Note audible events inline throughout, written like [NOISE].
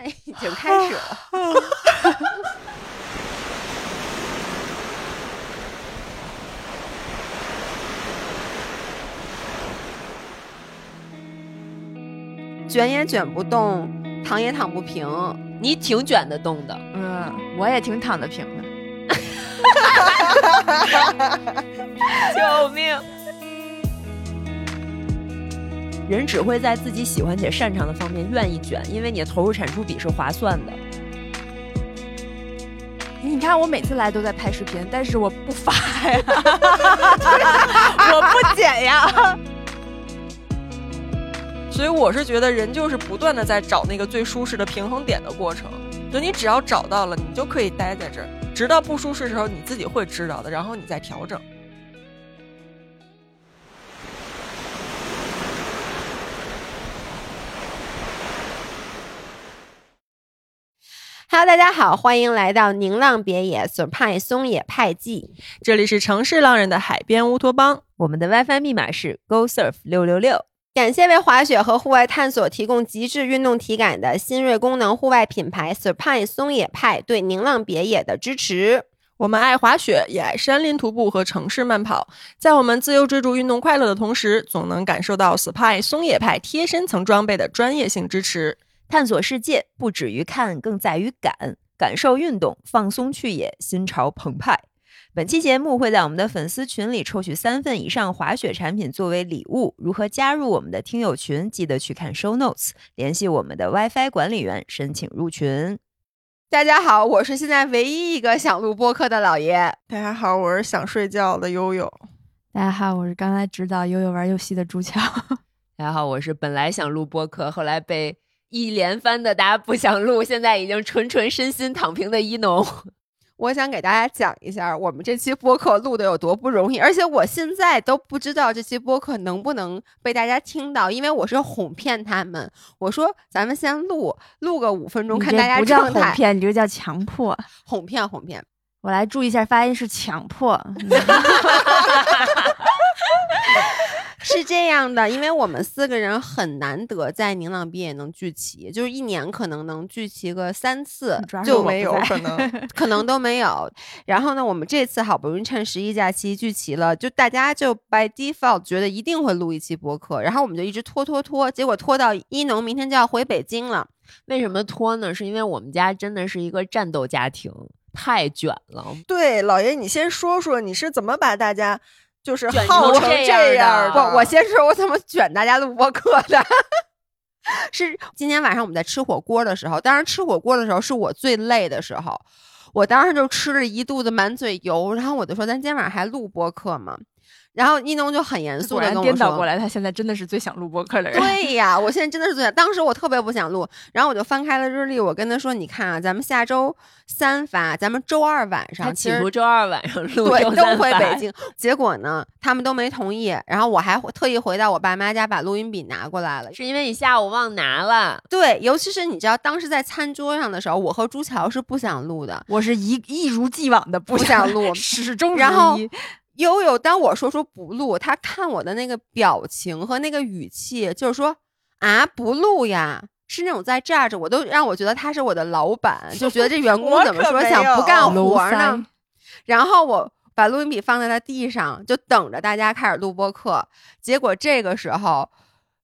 那已经开始了。[LAUGHS] 卷也卷不动，躺也躺不平。你挺卷得动的，嗯，我也挺躺得平的。[LAUGHS] 救命！人只会在自己喜欢且擅长的方面愿意卷，因为你的投入产出比是划算的。你看，我每次来都在拍视频，但是我不发呀，[LAUGHS] 我不剪呀。[LAUGHS] 所以我是觉得，人就是不断的在找那个最舒适的平衡点的过程。就你只要找到了，你就可以待在这儿，直到不舒适的时候，你自己会知道的，然后你再调整。Hello，大家好，欢迎来到宁浪别野 Surprise 松野派记。这里是城市浪人的海边乌托邦，我们的 WiFi 密码是 Go Surf 六六六。感谢为滑雪和户外探索提供极致运动体感的新锐功能户外品牌 Surprise 松野派对宁浪别野的支持。我们爱滑雪，也爱山林徒步和城市慢跑。在我们自由追逐运动快乐的同时，总能感受到 Surprise 松野派贴身层装备的专业性支持。探索世界不止于看，更在于感。感受运动，放松去野，心潮澎湃。本期节目会在我们的粉丝群里抽取三份以上滑雪产品作为礼物。如何加入我们的听友群？记得去看 show notes，联系我们的 WiFi 管理员申请入群。大家好，我是现在唯一一个想录播客的老爷。大家好，我是想睡觉的悠悠。大家好，我是刚才指导悠悠玩游戏的朱乔。[LAUGHS] 大家好，我是本来想录播客，后来被。一连番的，大家不想录，现在已经纯纯身心躺平的一农，[LAUGHS] 我想给大家讲一下我们这期播客录的有多不容易，而且我现在都不知道这期播客能不能被大家听到，因为我是哄骗他们，我说咱们先录录个五分钟，看大家状态。哄骗，你这个叫强迫，哄骗哄骗。我来注意一下发音，是强迫。[LAUGHS] 是这样的，因为我们四个人很难得在宁浪毕业能聚齐，就是一年可能能聚齐个三次，就没有可能，[LAUGHS] 可能都没有。然后呢，我们这次好不容易趁十一假期聚齐了，就大家就 by default 觉得一定会录一期播客，然后我们就一直拖拖拖，结果拖到一农明天就要回北京了。为什么拖呢？是因为我们家真的是一个战斗家庭，太卷了。对，老爷，你先说说你是怎么把大家。就是耗成这样的。我我先说，我怎么卷大家录播客的？[LAUGHS] 是今天晚上我们在吃火锅的时候，当然吃火锅的时候是我最累的时候，我当时就吃了一肚子满嘴油，然后我就说：“咱今天晚上还录播客吗？”然后一农就很严肃的跟我说：“颠倒过来，他现在真的是最想录播客的人。”对呀，我现在真的是最想。当时我特别不想录，然后我就翻开了日历，我跟他说：“你看啊，咱们下周三发，咱们周二晚上，企图周二晚上录，对，都回北京。结果呢，他们都没同意。然后我还特意回到我爸妈家，把录音笔拿过来了，是因为你下午忘拿了。对，尤其是你知道，当时在餐桌上的时候，我和朱桥是不想录的，我是一一如既往的不想录，始终然后。悠悠，当我说出不录，他看我的那个表情和那个语气，就是说啊，不录呀，是那种在炸着，我都让我觉得他是我的老板，就觉得这员工怎么说想不干活呢？然后我把录音笔放在了地上，就等着大家开始录播课。结果这个时候，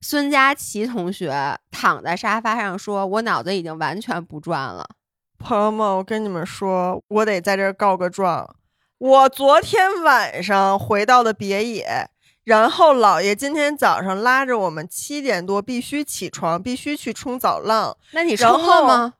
孙佳琪同学躺在沙发上说：“我脑子已经完全不转了。”朋友们，我跟你们说，我得在这告个状。我昨天晚上回到了别野，然后姥爷今天早上拉着我们七点多必须起床，必须去冲早浪。那你冲了吗？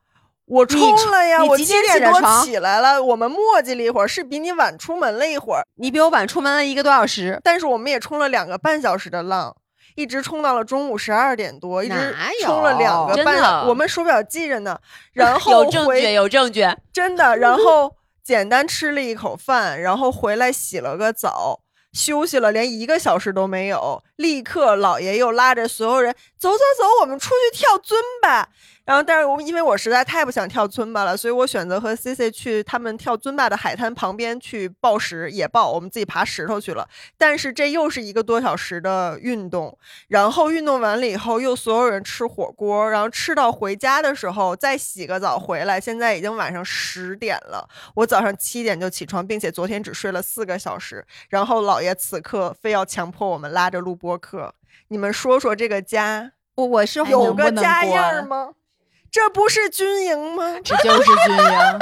我冲了呀！我七点多起来了。我们磨叽了一会儿，是比你晚出门了一会儿。你比我晚出门了一个多小时，但是我们也冲了两个半小时的浪，一直冲到了中午十二点多，一直冲了两个半。我们手表记着呢。然 [LAUGHS] 后有证据，有证据，真的。然后。简单吃了一口饭，然后回来洗了个澡，休息了连一个小时都没有。立刻，老爷又拉着所有人走走走，我们出去跳尊吧。然后，但是我因为我实在太不想跳尊巴了，所以我选择和 C C 去他们跳尊巴的海滩旁边去抱石野抱，我们自己爬石头去了。但是这又是一个多小时的运动，然后运动完了以后又所有人吃火锅，然后吃到回家的时候再洗个澡回来，现在已经晚上十点了。我早上七点就起床，并且昨天只睡了四个小时。然后姥爷此刻非要强迫我们拉着录播课，你们说说这个家我我是有个家样吗？这不是军营吗？这就是军营。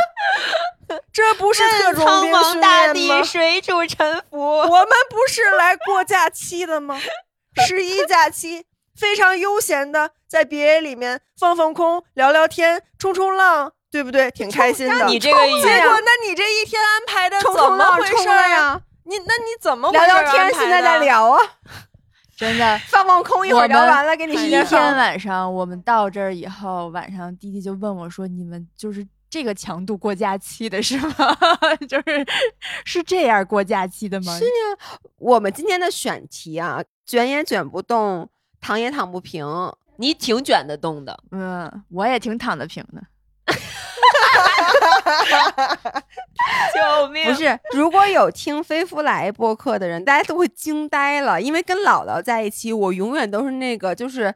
[LAUGHS] 这不是特种苍兵训茫大地，？水主沉浮。我们不是来过假期的吗？[LAUGHS] 十一假期非常悠闲的在别野里面放放空、聊聊天、冲冲浪，对不对？挺开心的。你这个语结果，那你这一天安排的怎么回事儿啊？呀，你那你怎么回聊事儿聊天，现在在。聊啊，真的，[LAUGHS] 放放空，一会儿聊完了给你一天。晚上我们到这儿以后，晚上弟弟就问我说：“你们就是这个强度过假期的是吗？[LAUGHS] 就是是这样过假期的吗？”是呀我们今天的选题啊，卷也卷不动，躺也躺不平。你挺卷得动的，嗯，我也挺躺得平的。[LAUGHS] 救命不是，如果有听飞夫来播客的人，大家都会惊呆了，因为跟姥姥在一起，我永远都是那个就是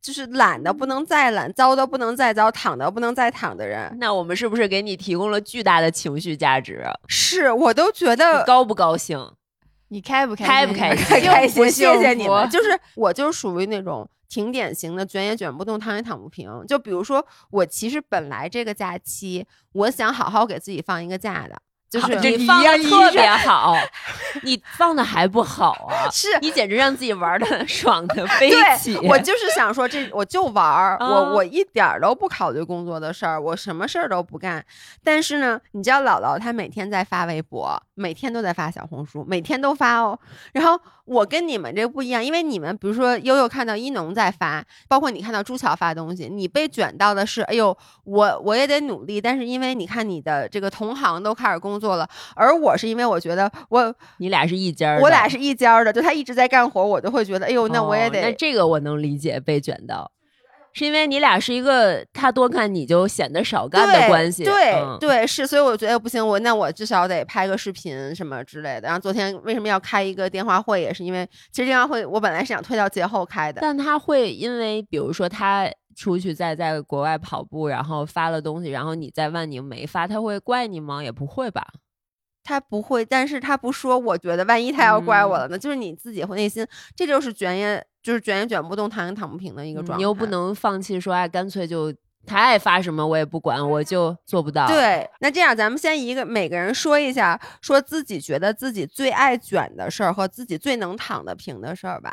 就是懒的不能再懒，糟的不能再糟，躺的不能再躺的人。那我们是不是给你提供了巨大的情绪价值啊？是我都觉得高不高兴？你开不开心开不开心 [LAUGHS] 太开心，谢谢你们。就是我就是属于那种挺典型的，卷也卷不动，躺也躺不平。就比如说，我其实本来这个假期，我想好好给自己放一个假的，就是这你放的特别好，你放的还不好啊？[LAUGHS] 是你简直让自己玩的 [LAUGHS] 爽的飞起。我就是想说这，我就玩我我一点都不考虑工作的事儿，我什么事儿都不干。但是呢，你知道姥姥她每天在发微博，每天都在发小红书，每天都发哦。然后我跟你们这不一样，因为你们比如说悠悠看到一农在发，包括你看到朱乔发东西，你被卷到的是，哎呦，我我也得努力。但是因为你看你的这个同行都开始工作了，而我是因为我觉得我你俩是一家儿的，我俩是一家儿的，就他一直在干活，我就会觉得，哎呦，那我也得。哦那这个我能理解被卷到，是因为你俩是一个他多看你就显得少干的关系。对、嗯对，是，所以我觉得不行，我那我至少得拍个视频什么之类的。然后昨天为什么要开一个电话会，也是因为其实电话会我本来是想推到节后开的。但他会因为比如说他出去在在国外跑步，然后发了东西，然后你在万宁没发，他会怪你吗？也不会吧。他不会，但是他不说，我觉得万一他要怪我嗯了呢？就是你自己会内心，这就是卷也就是卷也卷不动，躺也躺不平的一个状态。嗯你又不能放弃说，哎，干脆就他爱发什么我也不管，我就做不到。，对，那这样咱们先一个每个人说一下，说自己觉得自己最爱卷的事儿和自己最能躺得平的事儿吧。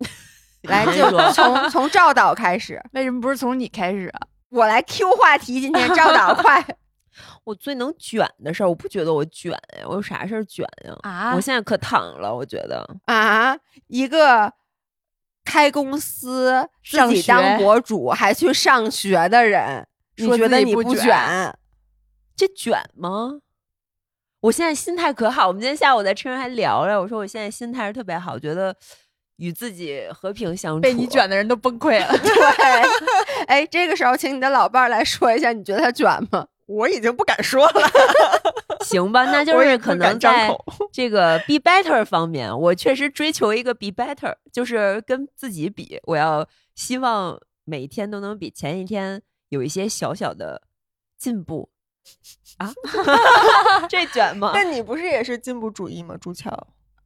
[LAUGHS] 来，就说从从赵导开始，为什么不是从你开始啊？我来 Q 话题。今天赵导快，我最能卷的事儿，我不觉得我卷呀，我有啥事儿卷呀？啊我现在可躺了，我觉得。啊，一个开公司自上己当博主还去上学的人，你觉得你不卷卷？这卷吗？我现在心态可好，我们今天下午在车上还聊了，我说我现在心态是特别好，觉得与自己和平相处。被你卷的人都崩溃了。[LAUGHS] 对，哎，这个时候请你的老伴儿来说一下，你觉得他卷吗？我已经不敢说了，[LAUGHS] 行吧？那就是可能在张口 [LAUGHS] 这个 be better 方面，我确实追求一个 be better，就是跟自己比，我要希望每一天都能比前一天有一些小小的进步啊。[LAUGHS] 这卷吗？但你不是也是进步主义吗？朱乔，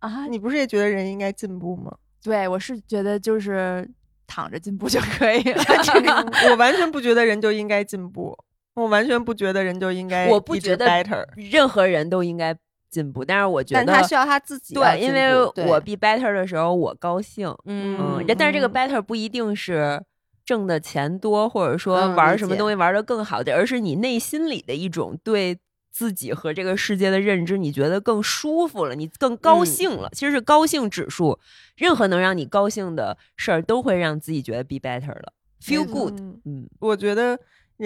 啊，你不是也觉得人应该进步吗？对我是觉得就是躺着进步就可以了。我完全不觉得人就应该进步，我完全不觉得人就应该我不觉得 better。任何人都应该进步，但是我觉得但他需要他自己要对，因为我 be better 的时候我高兴，嗯嗯，但是这个嗯。better 不一定是挣的钱多，或者说玩什么东西玩的更好的，而是你内心里的一种对自己和这个世界的认知，你觉得更舒服了，你更高嗯。兴了。其实是高兴指数，任何能让你高兴的事儿都会让自己觉得 be better 了，feel good，嗯嗯，我觉得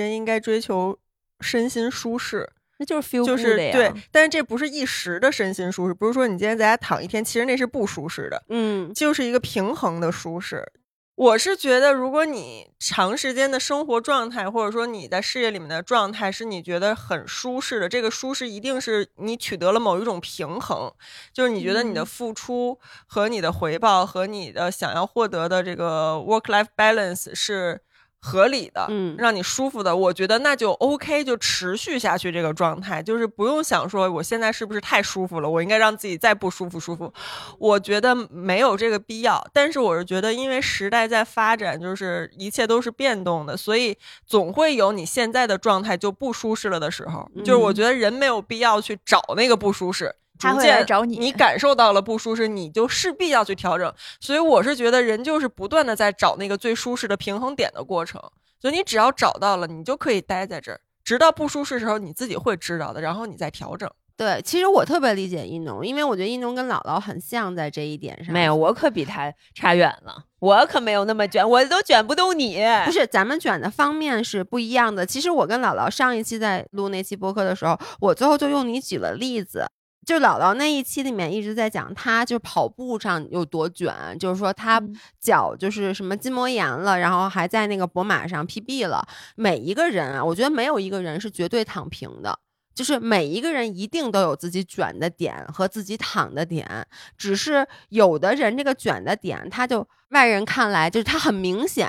人应该追求身心舒适，那就是 feel 就是。对，但是这不是一时的身心舒适，不是说你今天在家躺一天，其实那是不舒适的，嗯，就是一个平衡的舒适。我是觉得，如果你长时间的生活状态，或者说你在事业里面的状态是你觉得很舒适的，这个舒适一定是你取得了某一种平衡，就是你觉得你的付出和你的回报和你的想要获得的这个 work life balance 是。合理的，嗯让你舒服的，我觉得那就 OK，就持续下去这个状态，就是不用想说我现在是不是太舒服了，我应该让自己再不舒服舒服。我觉得没有这个必要，但是我是觉得，因为时代在发展，就是一切都是变动的，所以总会有你现在的状态就不舒适了的时候。就是我觉得人没有必要去找那个不舒适。他会来找你你感受到了不舒适，你就势必要去调整。所以我是觉得人就是不断的在找那个最舒适的平衡点的过程。所以你只要找到了，你就可以待在这儿，直到不舒适的时候，你自己会知道的，然后你再调整。对，其实我特别理解一农，因为我觉得一农跟姥姥很像在这一点上。没有，我可比他差远了，我可没有那么卷，我都卷不动你。不是，咱们卷的方面是不一样的。其实我跟姥姥上一期在录那期播客的时候，我最后就用你举了例子。就姥姥那一期里面一直在讲，她就跑步上有多卷，就是说她嗯脚就是什么筋膜炎了，然后还在那个博马上 PB 了。每一个人啊，我觉得没有一个人是绝对躺平的，就是每一个人一定都有自己卷的点和自己躺的点，只是有的人这个卷的点，他就外人看来就是他很明显，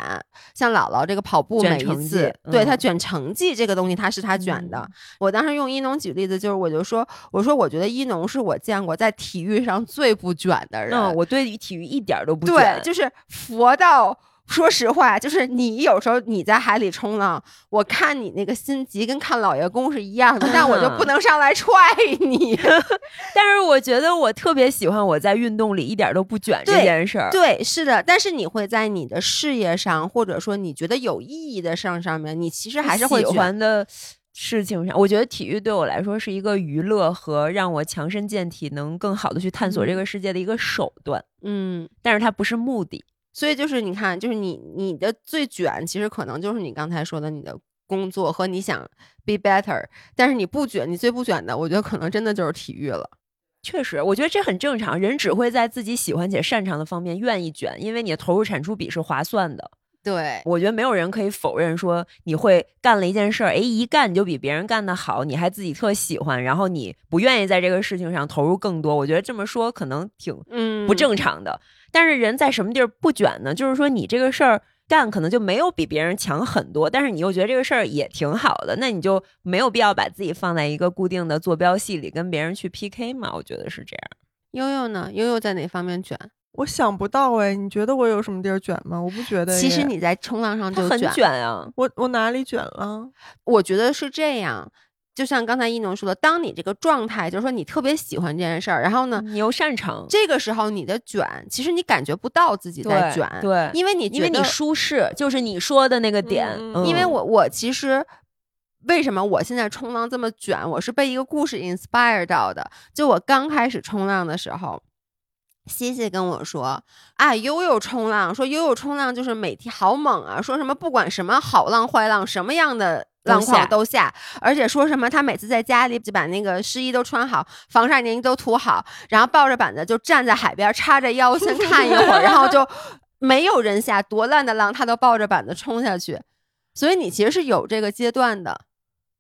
像姥姥这个跑步每一次，对嗯他卷成绩这个东西，他是他卷的。我当时用一农举例子，就是我就说，我说我觉得一农是我见过在体育上最不卷的人。嗯，我对于体育一点儿都不对卷，，就是佛到。说实话，就是你有时候你在海里冲浪，我看你那个心急跟看老爷公是一样的，但我就不能上来踹你。[LAUGHS] 但是我觉得我特别喜欢我在运动里一点儿都不卷这件事儿。对，是的，但是你会在你的事业上，或者说你觉得有意义的上上面，你其实还是会喜欢的事情上，我觉得体育对我来说是一个娱乐和让我强身健体，能更好的去探索这个世界的一个手段，嗯，但是它不是目的。所以就是你看，就是你你的最卷，其实可能就是你刚才说的你的工作和你想 be better，但是你不卷，你最不卷的，我觉得可能真的就是体育了。确实，我觉得这很正常。人只会在自己喜欢且擅长的方面愿意卷，因为你的投入产出比是划算的。对，我觉得没有人可以否认说你会干了一件事儿，哎，一干你就比别人干得好，你还自己特喜欢，然后你不愿意在这个事情上投入更多。我觉得这么说可能挺嗯，不正常的。但是人在什么地儿不卷呢？就是说你这个事儿干可能就没有比别人强很多，但是你又觉得这个事儿也挺好的，那你就没有必要把自己放在一个固定的坐标系里跟别人去 PK 嘛？我觉得是这样。悠悠呢？悠悠在哪方面卷？我想不到哎，你觉得我有什么地儿卷吗？我不觉得。其实你在冲浪上就很卷啊，我我哪里卷了？我觉得是这样。就像刚才一农说的，当你这个状态，就是说你特别喜欢这件事儿，然后呢，你又擅长，这个时候你的卷，其实你感觉不到自己在卷，对，因为你因为你舒适，就是你说的那个点。嗯嗯因为我我其实为什么我现在冲浪这么卷，我是被一个故事 inspire 到的。就我刚开始冲浪的时候。西西跟我说：“啊，悠悠冲浪，说悠悠冲浪就是每天好猛啊，说什么不管什么好浪坏浪，什么样的浪况都下，而且说什么他每次在家里就把那个湿衣都穿好，防晒凝都涂好，然后抱着板子就站在海边，叉着腰先看一会儿，然后就 [LAUGHS] 没有人下，多烂的浪他都抱着板子冲下去。所以你其实是有这个阶段的，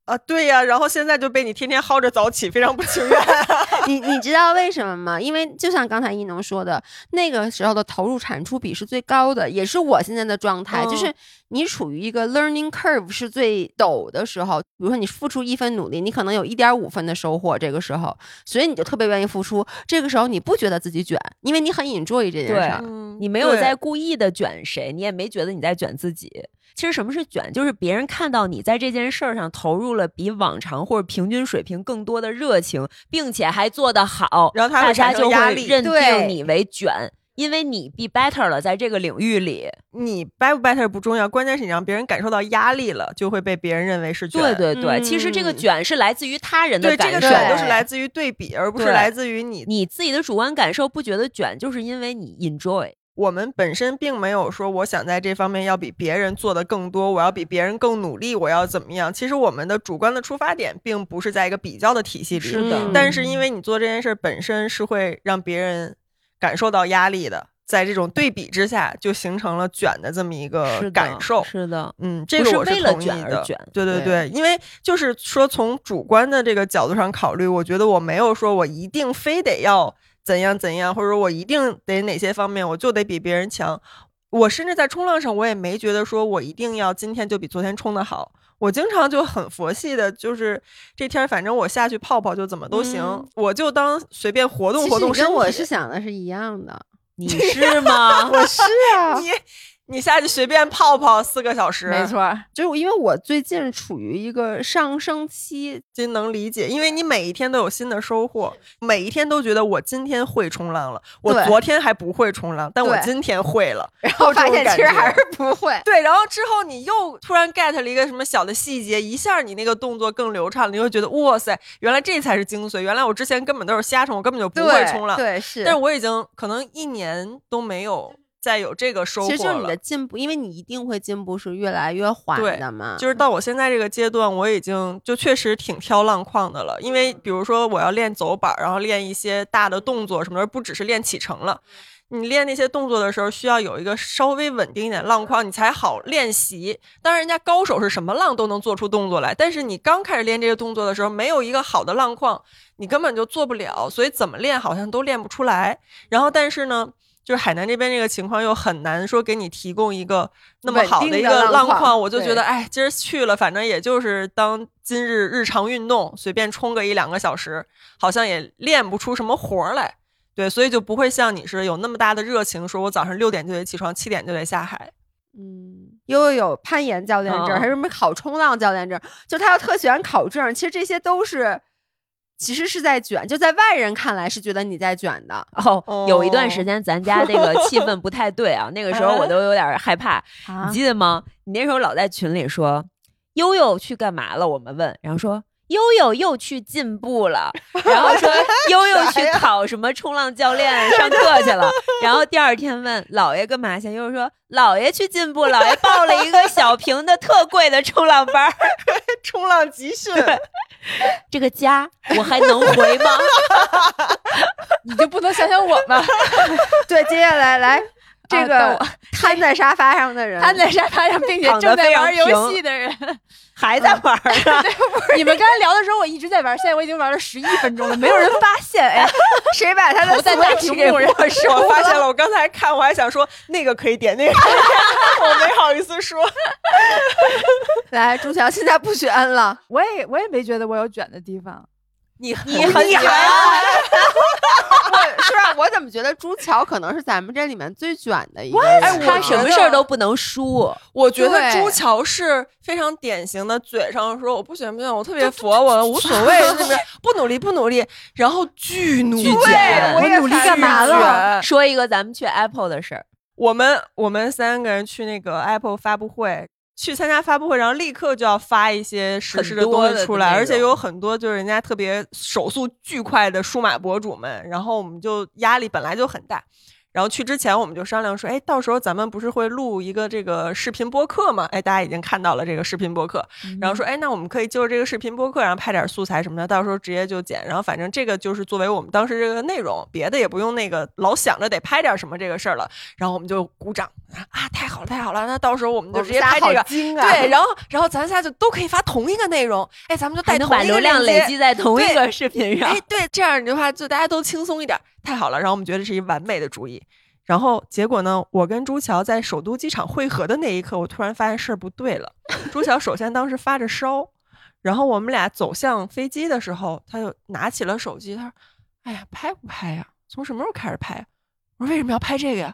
啊，对呀，然后现在就被你天天薅着早起，非常不情愿。[LAUGHS] 你你知道为什么吗？因为就像刚才一农说的，那个时候的投入产出比是最高的，也是我现在的状态，嗯就是你处于一个 learning curve 是最陡的时候。比如说你付出一分努力，你可能有一点五分的收获，这个时候，所以你就特别愿意付出。这个时候你不觉得自己卷，因为你很 enjoy 这件事你没有在故意的卷谁，你也没觉得你在卷自己。其实什么是卷？就是别人看到你在这件事儿上投入了比往常或者平均水平更多的热情，并且还做得好，然后他会大家就会认定你为卷，因为你 be better 了，在这个领域里。你 better 不 better 不重要，关键是你让别人感受到压力了，就会被别人认为是卷。对对对，其实这个嗯卷是来自于他人的对，这个，卷都是来自于对比，而不是来自于你。你自己的主观感受不觉得卷，就是因为你 enjoy。我们本身并没有说我想在这方面要比别人做的更多，我要比别人更努力，我要怎么样？其实我们的主观的出发点并不是在一个比较的体系里，是的嗯但是因为你做这件事本身是会让别人感受到压力的，在这种对比之下，就形成了卷的这么一个感受。是的，嗯，这个我为了同意的。卷而卷对对对对，因为就是说从主观的这个角度上考虑，我觉得我没有说我一定非得要怎样怎样，或者我一定得哪些方面我就得比别人强。我甚至在冲浪上，我也没觉得说我一定要今天就比昨天冲的好。我经常就很佛系的，就是这天反正我下去泡泡就怎么都行，嗯我就当随便活动活动身体。跟我是想的是一样的。你是吗？[LAUGHS] 我是啊，[LAUGHS] 你你下去随便泡泡四个小时，没错儿，就是因为我最近处于一个上升期，真能理解，因为你每一天都有新的收获，每一天都觉得我今天会冲浪了，我昨天还不会冲浪，但我今天会了，然后发现其实还是不会。对，然后之后你又突然 get 了一个什么小的细节，一下你那个动作更流畅了，你会觉得哇塞，原来这才是精髓，原来我之前根本都是瞎冲，我根本就不会冲浪，对，是。但是我已经可能一年都没有再有这个收获了。其实就是你的进步，因为你一定会进步，是越来越缓对的嘛。就是到我现在这个阶段，我已经就确实挺挑浪况的了。因为比如说我要练走板儿，然后练一些大的动作什么的，不只是练起程了。你练那些动作的时候，需要有一个稍微稳定一点浪况，你才好练习。当然，人家高手是什么浪都能做出动作来，但是你刚开始练这个动作的时候，没有一个好的浪况，你根本就做不了。所以怎么练好像都练不出来。然后，但是呢，就是海南这边这个情况又很难说给你提供一个那么好的一个浪况我就觉得，哎，今儿去了，反正也就是当今日日常运动，随便冲个一两个小时，好像也练不出什么活儿来。对，所以就不会像你似的有那么大的热情，说我早上六点就得起床，七点就得下海。嗯，悠悠有攀岩教练证，嗯还有什么考冲浪教练证，就他又特喜欢考证。其实这些都是，其实是在卷，就在外人看来是觉得你在卷的。哦，有一段时哦间咱家这个气氛不太对啊，那个时候我都有点害怕，啊你记得吗？你那时候老在群里说悠悠去干嘛了？我们问，然后说悠悠又去进步了，然后说 [LAUGHS] 悠悠去考什么冲浪教练上课去了，然后第二天问姥爷干嘛去？悠悠说姥爷去进步，姥爷报了一个小平的特贵的冲浪班儿，[LAUGHS] 冲浪集训，这个家我还能回吗？[LAUGHS] 你就不能想想我吗？[LAUGHS] 对，接下来来这啊个瘫在沙发上的人，瘫在沙发上，并且正在玩游戏的人，还在玩儿啊？[LAUGHS] 你们刚才聊的时候，我一直在玩，现在我已经玩了十一分钟了，[LAUGHS] 没有人发现。哎，谁把他的头在大屏幕上没收我发现了，我刚才看我还想说那个可以点，那个可以点我没好意思说。[LAUGHS] 来，朱强现在不选了，我也我也没觉得我有卷的地方。你你很你还卷，我是吧？我怎么觉得朱乔可能是咱们这里面最卷的一个人？哎他什么事儿都不能输。我觉得朱乔是非常典型的，嘴上说我不行不行，我特别佛，我无所谓，那边不努力不努力，然后巨努力卷我也努力干嘛巨了？卷说一个咱们去 Apple 的事儿，我们我们三个人去那个 Apple 发布会，去参加发布会，然后立刻就要发一些实时的东西出来，而且有很多就是人家特别手速巨快的数码博主们，然后我们就压力本来就很大。然后去之前，我们就商量说，哎，到时候咱们不是会录一个这个视频播客吗？哎，大家已经看到了这个视频播客，然后说，哎，那我们可以就着这个视频播客，然后拍点素材什么的，到时候直接就剪。然后反正这个就是作为我们当时这个内容，别的也不用那个老想着得拍点什么这个事儿了。然后我们就鼓掌啊，太好了，太好了！那到时候我们就直接拍这个。啊！对，然后然后咱仨就都可以发同一个内容，哎，咱们就带还能同一个把流量累积在同一个视频上哎。，对，这样的话就大家都轻松一点，太好了。然后我们觉得是一完美的主意。然后结果呢，我跟朱乔在首都机场汇合的那一刻，我突然发现事儿不对了。朱乔首先当时发着烧，然后我们俩走向飞机的时候，他就拿起了手机，他说：“哎呀，拍不拍呀？从什么时候开始拍？”我说：“为什么要拍这个呀？”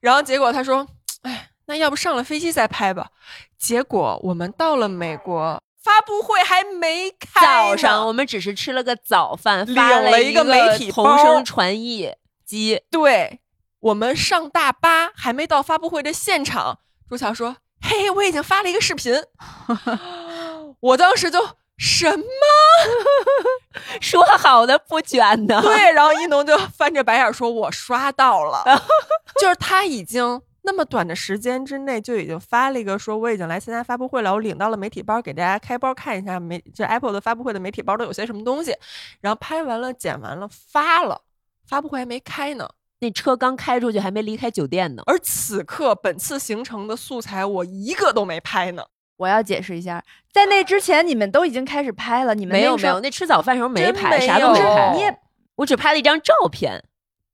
然后结果他说：“哎，那要不上了飞机再拍吧。”结果我们到了美国，发布会还没开，早上我们只是吃了个早饭，领发了一个媒体同声传译机。对我们上大巴还没到发布会的现场，朱乔说：“嘿，我已经发了一个视频。” [LAUGHS] 我当时就什么？[LAUGHS] 说好的不卷呢？对，然后一农就翻着白眼说：“我刷到了。[LAUGHS] ”就是他已经那么短的时间之内就已经发了一个说我已经来参加发布会了，我领到了媒体包，给大家开包看一下媒这 Apple 的发布会的媒体包都有些什么东西，然后拍完了剪完了发了，发布会还没开呢。那车刚开出去，还没离开酒店呢。而此刻本次行程的素材我一个都没拍呢。我要解释一下，在那之前你们都已经开始拍了，你们没有没有，那吃早饭时候没拍，没啥都没拍。你也我只拍了一张照片，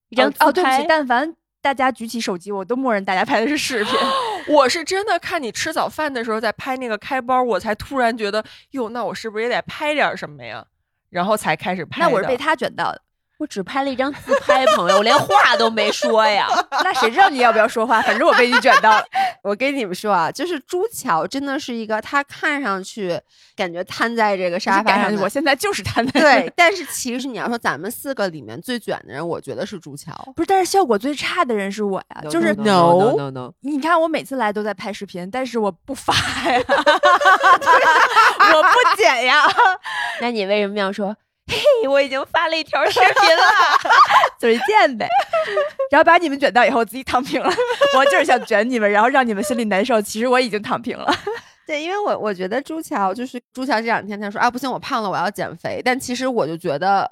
一张哦哦，对不起，但凡大家举起手机，我都默认大家拍的是视频。[GASPS] 我是真的看你吃早饭的时候在拍那个开包，我才突然觉得，哟，那我是不是也得拍点什么呀？然后才开始拍的。那我是被他卷到的，我只拍了一张自拍，朋友，我连话都没说呀。[LAUGHS] 那谁知道你要不要说话？反正我被你卷到了。我跟你们说啊，就是朱桥真的是一个，他看上去感觉瘫在这个沙发上我现在就是他那对，但是其实你要说咱们四个里面最卷的人，我觉得是朱桥。不是，但是效果最差的人是我呀，就是 no no no no，你看我每次来都在拍视频，但是我不发呀，[LAUGHS] 我不剪呀，[LAUGHS] 那你为什么要说？嘿，我已经发了一条视频了。[LAUGHS] 嘴贱呗。然后把你们卷到以后，我自己躺平了。[LAUGHS] 我就是想卷你们，然后让你们心里难受。其实我已经躺平了。[LAUGHS] 对，因为我我觉得朱乔就是朱乔这两天他说啊不行，我胖了，我要减肥。但其实我就觉得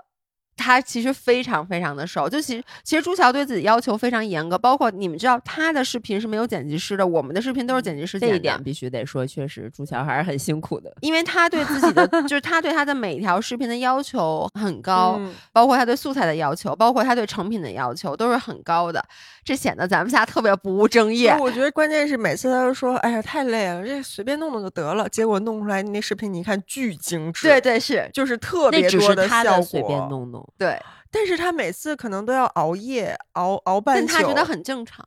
他其实非常非常的瘦。就其实其实朱桥对自己要求非常严格，包括你们知道他的视频是没有剪辑师的，我们的视频都是剪辑师剪的。这一点必须得说，确实朱桥还是很辛苦的。因为他对自己的，[LAUGHS] 就是他对他的每一条视频的要求很高，嗯包括他对素材的要求，包括他对成品的要求都是很高的，这显得咱们仨特别不务正业。我觉得关键是每次他都说，哎呀太累了，这随便弄弄就得了。结果弄出来那视频，你一看巨精致，对，对是，就是特那只别多是他效果。随便弄弄，对，但是他每次可能都要熬夜熬熬半宿，但他觉得很正常。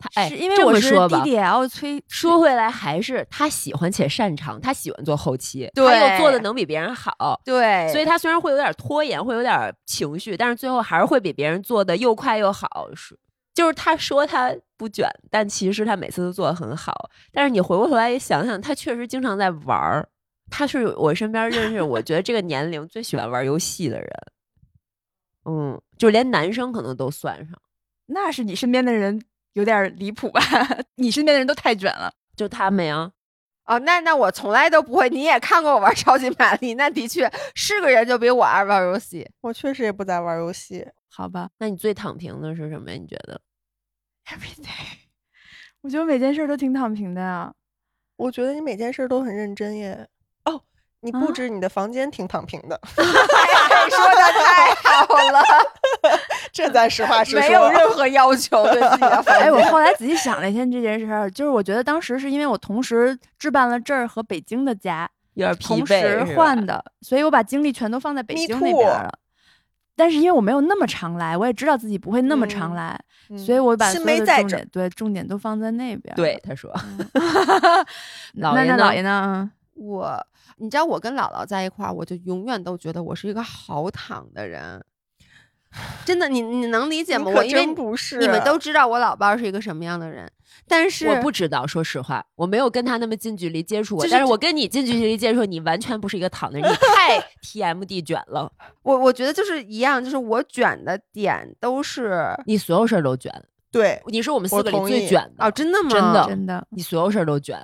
他哎，是因为我是，DDL 催说回来还是他喜欢且擅长，他喜欢做后期，他对又做的能比别人好。对，所以他虽然会有点拖延，会有点情绪，但是最后还是会比别人做的又快又好。是，就是他说他不卷，但其实他每次都做的很好。但是你回过头来想想，他确实经常在玩儿。他是我身边认识，我觉得这个年龄最喜欢玩游戏的人。嗯，就连男生可能都算上。那是你身边的人有点离谱吧？[LAUGHS] 你身边的人都太卷了。就他们呀，哦，那那我从来都不会。你也看过我玩超级玛丽，那的确是个人就比我爱玩游戏。我确实也不咋玩游戏，好吧那你最躺平的是什么呀？你觉得？，everyday，[LAUGHS] 我觉得每件事都挺躺平的啊。我觉得你每件事都很认真耶。哦，你布啊置你的房间挺躺平的，[LAUGHS] 说的太好了，[LAUGHS] 这咱实话实说。没有任何要求对自己的房 [LAUGHS] 哎，我。后来仔细想了一下这件事儿，就是我觉得当时是因为我同时置办了这儿和北京的家，有点疲同惫时换的，所以我把精力全都放在北京那边了。但是因为我没有那么常来，我也知道自己不会那么常嗯来，嗯所以我把心所有没在这儿的重点对重点都放在那边。对，，他说，[LAUGHS] 那姥爷呢那姥爷呢？嗯我，你知道我跟姥姥在一块儿，我就永远都觉得我是一个好躺的人。真的，你你能理解吗？我因为真不是你们都知道我老伴儿是一个什么样的人，但是我不知道，说实话，我没有跟他那么近距离接触过。就是但是我跟你近距离接触，你完全不是一个躺的人，你 [LAUGHS] 太 TMD 卷了，[LAUGHS] 我我觉得就是一样，就是我卷的点都是你所有事儿都卷，对，你是我们四个里最卷的，哦，真的吗？真的真的，你所有事儿都卷，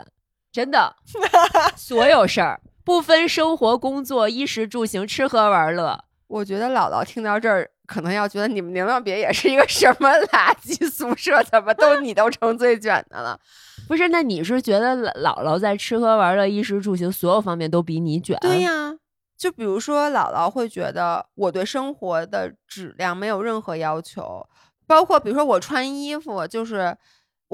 真的，[LAUGHS] 所有事儿不分生活、工作、衣食住行、吃喝玩乐。我觉得姥姥听到这儿，可能要觉得你们宁蒗别也是一个什么垃圾宿舍，怎么都你都成最卷的了？不是，那你是觉得姥姥在吃喝玩乐、衣食住行所有方面都比你卷？对呀，就比如说姥姥会觉得我对生活的质量没有任何要求，包括比如说我穿衣服，就是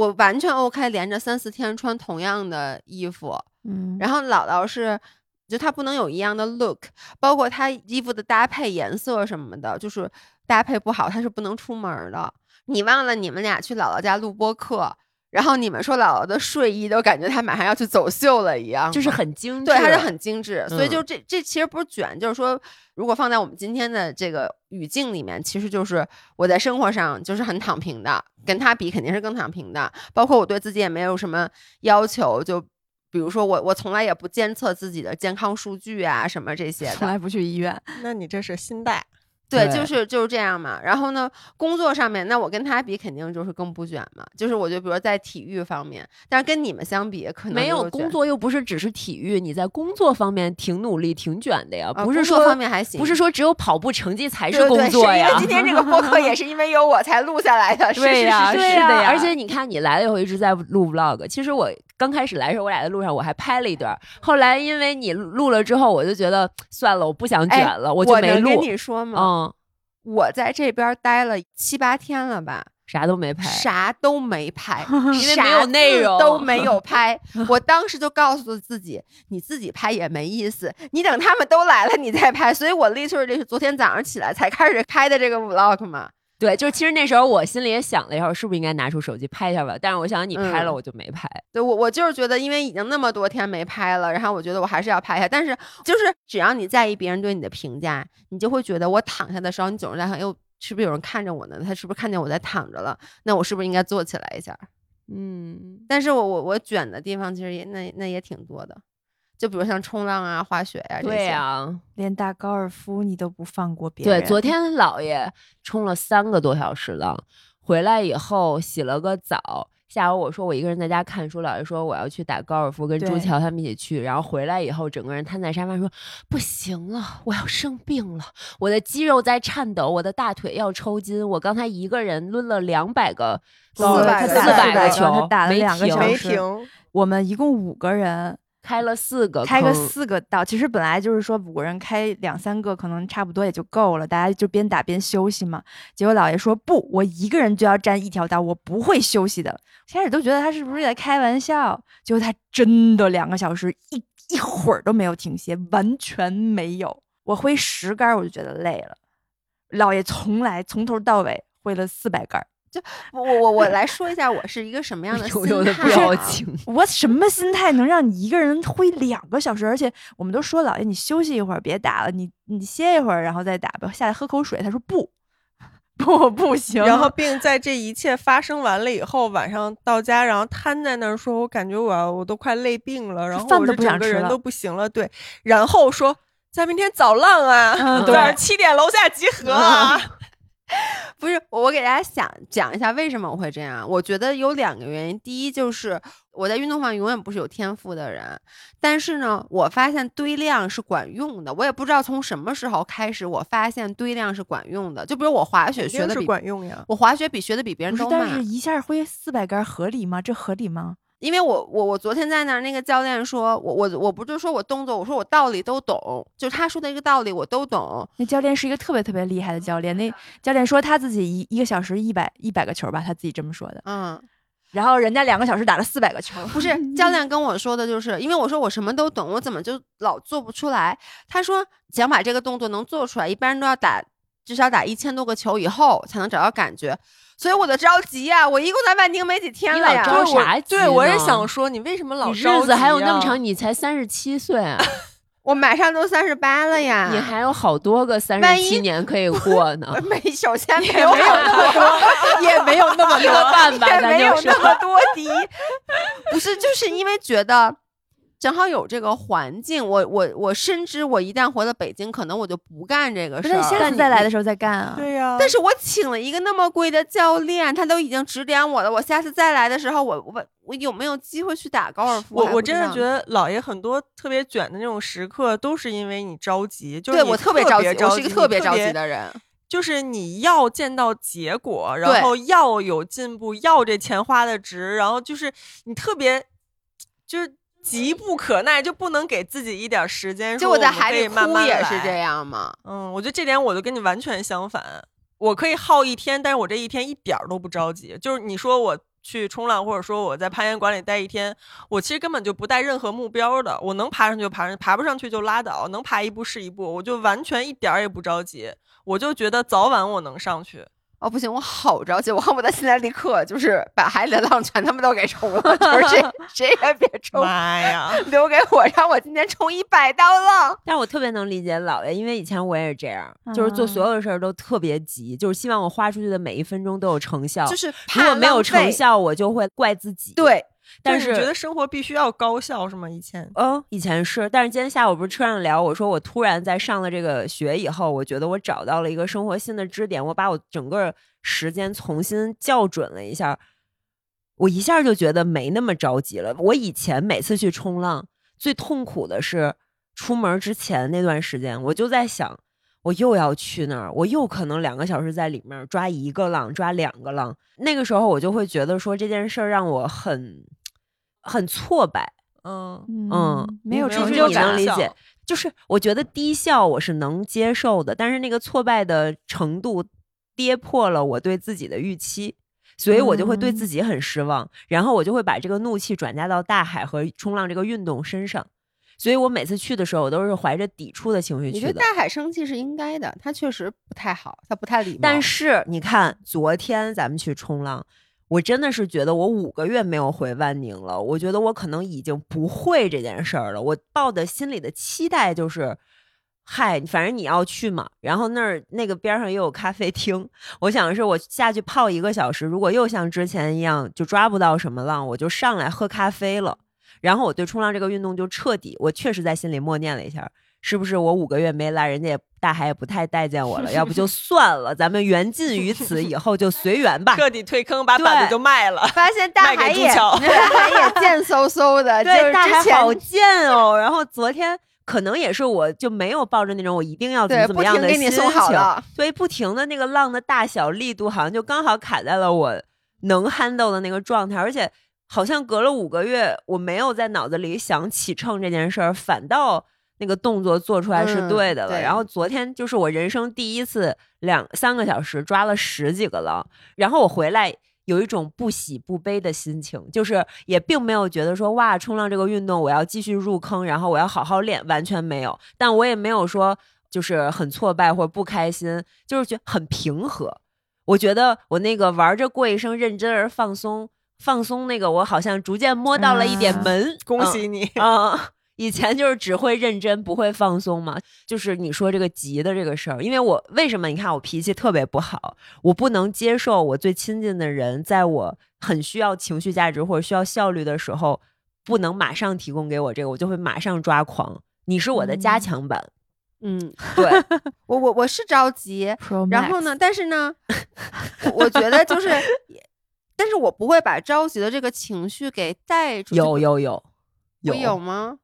我完全 OK，连着三四天穿同样的衣服，嗯，然后姥姥是，就她不能有一样的 look，包括她衣服的搭配颜色什么的，就是搭配不好，她是不能出门的。你忘了你们俩去姥姥家录播课，然后你们说姥姥的睡衣都感觉她马上要去走秀了一样，就是很精致，对，它是很精致，所以嗯就这这其实不是卷，就是说，如果放在我们今天的这个语境里面，其实就是我在生活上就是很躺平的，跟她比肯定是更躺平的。包括我对自己也没有什么要求，就比如说我我从来也不监测自己的健康数据啊什么这些的。从来不去医院。那你这是心带。对，就是就是这样嘛。然后呢，工作上面，那我跟他比，肯定就是更不卷嘛。就是我就比如说在体育方面，但是跟你们相比，可能没有工作又不是只是体育，你在工作方面挺努力、挺卷的呀，不是说方面还行，不是说只有跑步成绩才对对工作呀。今天这个播客也是因为有我才录下来的，是 [LAUGHS] 对呀是是对是的呀而且你看，你来了以后一直在录 vlog。其实我刚开始来的时候，我俩在路上我还拍了一段，后来因为你录了之后，我就觉得 [TSK] 算了，我不想哎卷了，我就没录我跟。你说吗？嗯，我在这边待了七八天了吧，啥都没拍。啥都没拍，[LAUGHS] 因为没有内容啥都没有 [LAUGHS] 拍。我当时就告诉自己，你自己拍也没意思，你等他们都来了你再拍。所以我 literally 是昨天早上起来才开始拍的这个 vlog 嘛。对，就是其实那时候我心里也想了一会儿，是不是应该拿出手机拍一下吧？但是我想你拍了，嗯我就没拍。对我，我就是觉得，因为已经那么多天没拍了，然后我觉得我还是要拍一下。但是就是只要你在意别人对你的评价，你就会觉得我躺下的时候，你总是在想，哟，是不是有人看着我呢？他是不是看见我在躺着了？那我是不是应该坐起来一下？嗯，但是我我我卷的地方其实也那那也挺多的，就比如像冲浪啊、滑雪呀、这些。对呀、连打高尔夫你都不放过别人。对，昨天姥爷冲了三个多小时浪，回来以后洗了个澡。下午我说我一个人在家看书，姥爷说我要去打高尔夫，跟朱对乔他们一起去。然后回来以后，整个人瘫在沙发上说：“不行了，我要生病了，我的肌肉在颤抖，我的大腿要抽筋。我刚才一个人抡了两百个四百四百个400球，他打了两个小时没停，我们一共五个人，开了四个开个四个道，其实本来就是说五个人开两三个，可能差不多也就够了，大家就边打边休息嘛。结果姥爷说不，我一个人就要占一条道，我不会休息的。开始都觉得他是不是在开玩笑，结果他真的两个小时一一会儿都没有停歇，完全没有。我挥十杆我就觉得累了，姥爷从来从头到尾挥了四百杆儿。我我我我 [LAUGHS] 来说一下我是一个什么样的心悠悠的态啊表情。[LAUGHS] 我什么心态能让你一个人挥两个小时？而且我们都说姥爷，你休息一会儿，别打了，你你歇一会儿，然后再打吧。下来喝口水。他说不，[LAUGHS] 不不行。然后并在这一切发生完了以后，晚上到家，然后瘫在那儿说：“我感觉我我都快累病了，然后饭都我这不想吃了整个人都不行了。”对，然后说：“咱明天早浪啊，嗯早上对七点楼下集合啊。[LAUGHS] 不是，我我给大家想讲一下为什么我会这样。我觉得有两个原因，第一就是我在运动方面永远不是有天赋的人，但是呢，我发现堆量是管用的。我也不知道从什么时候开始，我发现堆量是管用的。就比如我滑雪学的比管用呀。我滑雪比学的比别人都慢，但是，一下挥四百杆合理吗？这合理吗？因为我我我昨天在那儿，那个教练说我我我不就说我动作，我说我道理都懂，就是他说的一个道理我都懂。那教练是一个特别特别厉害的教练。那教练说他自己一一个小时一百一百个球吧，他自己这么说的。嗯，然后人家两个小时打了四百个球，不是教练跟我说的，就是因为我说我什么都懂，我怎么就老做不出来？他说想把这个动作能做出来，一般人都要打至少打一千多个球以后才能找到感觉，所以我的着急呀、我一共在万宁没几天了呀。着啥急对，我也想说，你为什么老日子还有那么长，你才三十七岁啊 [LAUGHS] [LAUGHS] 我马上都三十八了呀，你还有好多个三十七年可以过呢。[LAUGHS] 没首先没有那么多，也没有那么一个半吧，也没有那么多敌，不是就是因为觉得。正好有这个环境，我我我深知我一旦回了北京，可能我就不干这个事儿。不是下次再来的时候再干啊。对呀、但是我请了一个那么贵的教练，他都已经指点我了。我下次再来的时候，我我我有没有机会去打高尔夫？我我真的觉得姥爷很多特别卷的那种时刻，都是因为你着急，就是对你我特别着急，我是一个特别着急的人。就是你要见到结果，然后要有进步，要这钱花的值，然后就是你特别就是急不可耐，就不能给自己一点时间。就我在海里慢哭慢来也是这。样嘛。嗯，我觉得这点我就跟你完全相反。我可以耗一天，但是我这一天一点儿都不着急。就是你说我去冲浪，或者说我在攀岩馆里待一天，我其实根本就不带任何目标的。我能爬上去就爬上去，爬不上去就拉倒，能爬一步是一步，我就完全一点儿也不着急。我就觉得早晚我能上去。哦，不行，我好着急，我恨不得现在立刻就是把海里的浪全他们都给冲了，就是谁 [LAUGHS] 谁也别冲，妈呀！留给我，让我今天冲一百刀浪。但是我特别能理解姥爷，因为以前我也是这样，就是做所有的事儿都特别急，就是希望我花出去的每一分钟都有成效。就是如怕果没有，成效，我就会怪自己。，对但是你觉得生活必须要高效是吗？以前嗯，以前是，但是今天下午不是车上聊，我说我突然在上了这个学以后，我觉得我找到了一个生活新的支点，我把我整个时间重新校准了一下，我一下就觉得没那么着急了。我以前每次去冲浪，最痛苦的是出门之前那段时间，我就在想，我又要去那儿，我又可能两个小时在里面抓一个浪，抓两个浪，那个时候我就会觉得说这件事儿让我很很挫败。嗯，嗯没有成就感能理解，就是我觉得低效我是能接受的，但是那个挫败的程度跌破了我对自己的预期，所以我就会对自己很失望，然后我就会把这个怒气转嫁到大海和冲浪这个运动身上。所以我每次去的时候，我都是怀着抵触的情绪去的。你对大海生气是应该的，他确实不太好，他不太礼貌。但是你看，昨天咱们去冲浪，我真的是觉得我五个月没有回万宁了，我觉得我可能已经不会这件事儿了。我抱的心里的期待就是，嗨，反正你要去嘛，然后那儿那个边上又有咖啡厅，我想是我下去泡一个小时，如果又像之前一样就抓不到什么浪，我就上来喝咖啡了。然后我对冲浪这个运动就彻底，我确实在心里默念了一下，是不是我五个月没来，人家也大海也不太待见我了，要不就 [LAUGHS] 算了，咱们缘尽于此，以后就随缘吧。[LAUGHS] 彻底退坑，把板子就卖了。发现大海也 [LAUGHS] 大海也贱嗖嗖的，对，大海好贱哦。然后昨天可能也是我就没有抱着那种我一定要怎么怎么样的停给你送心情好了，所以不停的那个浪的大小力度好像就刚好卡在了我能 handle 的那个状态，而且好像隔了五个月，我没有在脑子里想起秤这件事儿，反倒。那个动作做出来是嗯对的了，对然后昨天就是我人生第一次两三个小时抓了十几个浪，然后我回来有一种不喜不悲的心情，就是也并没有觉得说哇，冲浪这个运动我要继续入坑，然后我要好好练，完全没有。但我也没有说就是很挫败或者不开心，就是觉得很平和。我觉得我那个玩着过一生，认真而放松，放松那个我好像逐渐摸到了一点啊门，恭喜你！啊、以前就是只会认真不会放松嘛，就是你说这个急的这个事儿，因为我为什么？你看我脾气特别不好，我不能接受我最亲近的人在我很需要情绪价值或者需要效率的时候，不能马上提供给我这个，我就会马上抓狂。你是我的加嗯。强版，嗯，[LAUGHS] 对，我我我是着急，然后呢，但是呢，我觉得就是，但是我不会把着急的这个情绪给带出去。有有有有有。吗？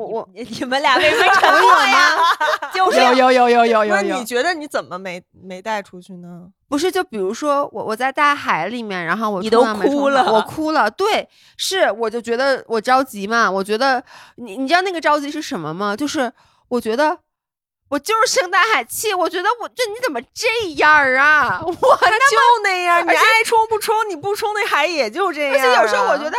我我你你们俩为什么沉默呀？[LAUGHS] 就是有有有有有有你觉得你怎么没没带出去呢？不是，就比如说我我在大海里面，然后我你都哭了我哭了。对，是我就觉得我着急嘛，我觉得你你知道那个着急是什么吗？就是我觉得我就是生大海气，我觉得我这你怎么这样啊？我就那样，你爱冲不冲，你不冲那海也就这样、啊。而且有时候我觉得。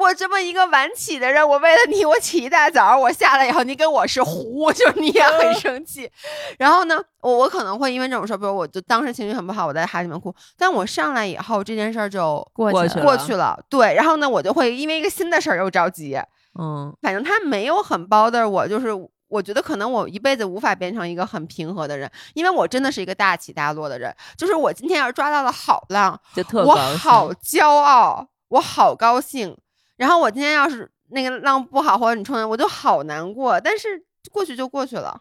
我这么一个晚起的人，我为了你，我起一大早，我下来以后，你跟我是糊，[LAUGHS] 就是你也很生气。然后呢，我我可能会因为这种事儿，比如我就当时情绪很不好，我在海里面哭。但我上来以后，这件事儿就过去了过去了。对，然后呢，我就会因为一个新的事儿又着急。嗯，反正他没有很 bother 我，就是我觉得可能我一辈子无法变成一个很平和的人，因为我真的是一个大起大落的人。就是我今天要是抓到了好浪，我就特我好骄傲，我好高兴。然后我今天要是那个浪不好，或者你冲人，我就好难过。但是过去就过去了，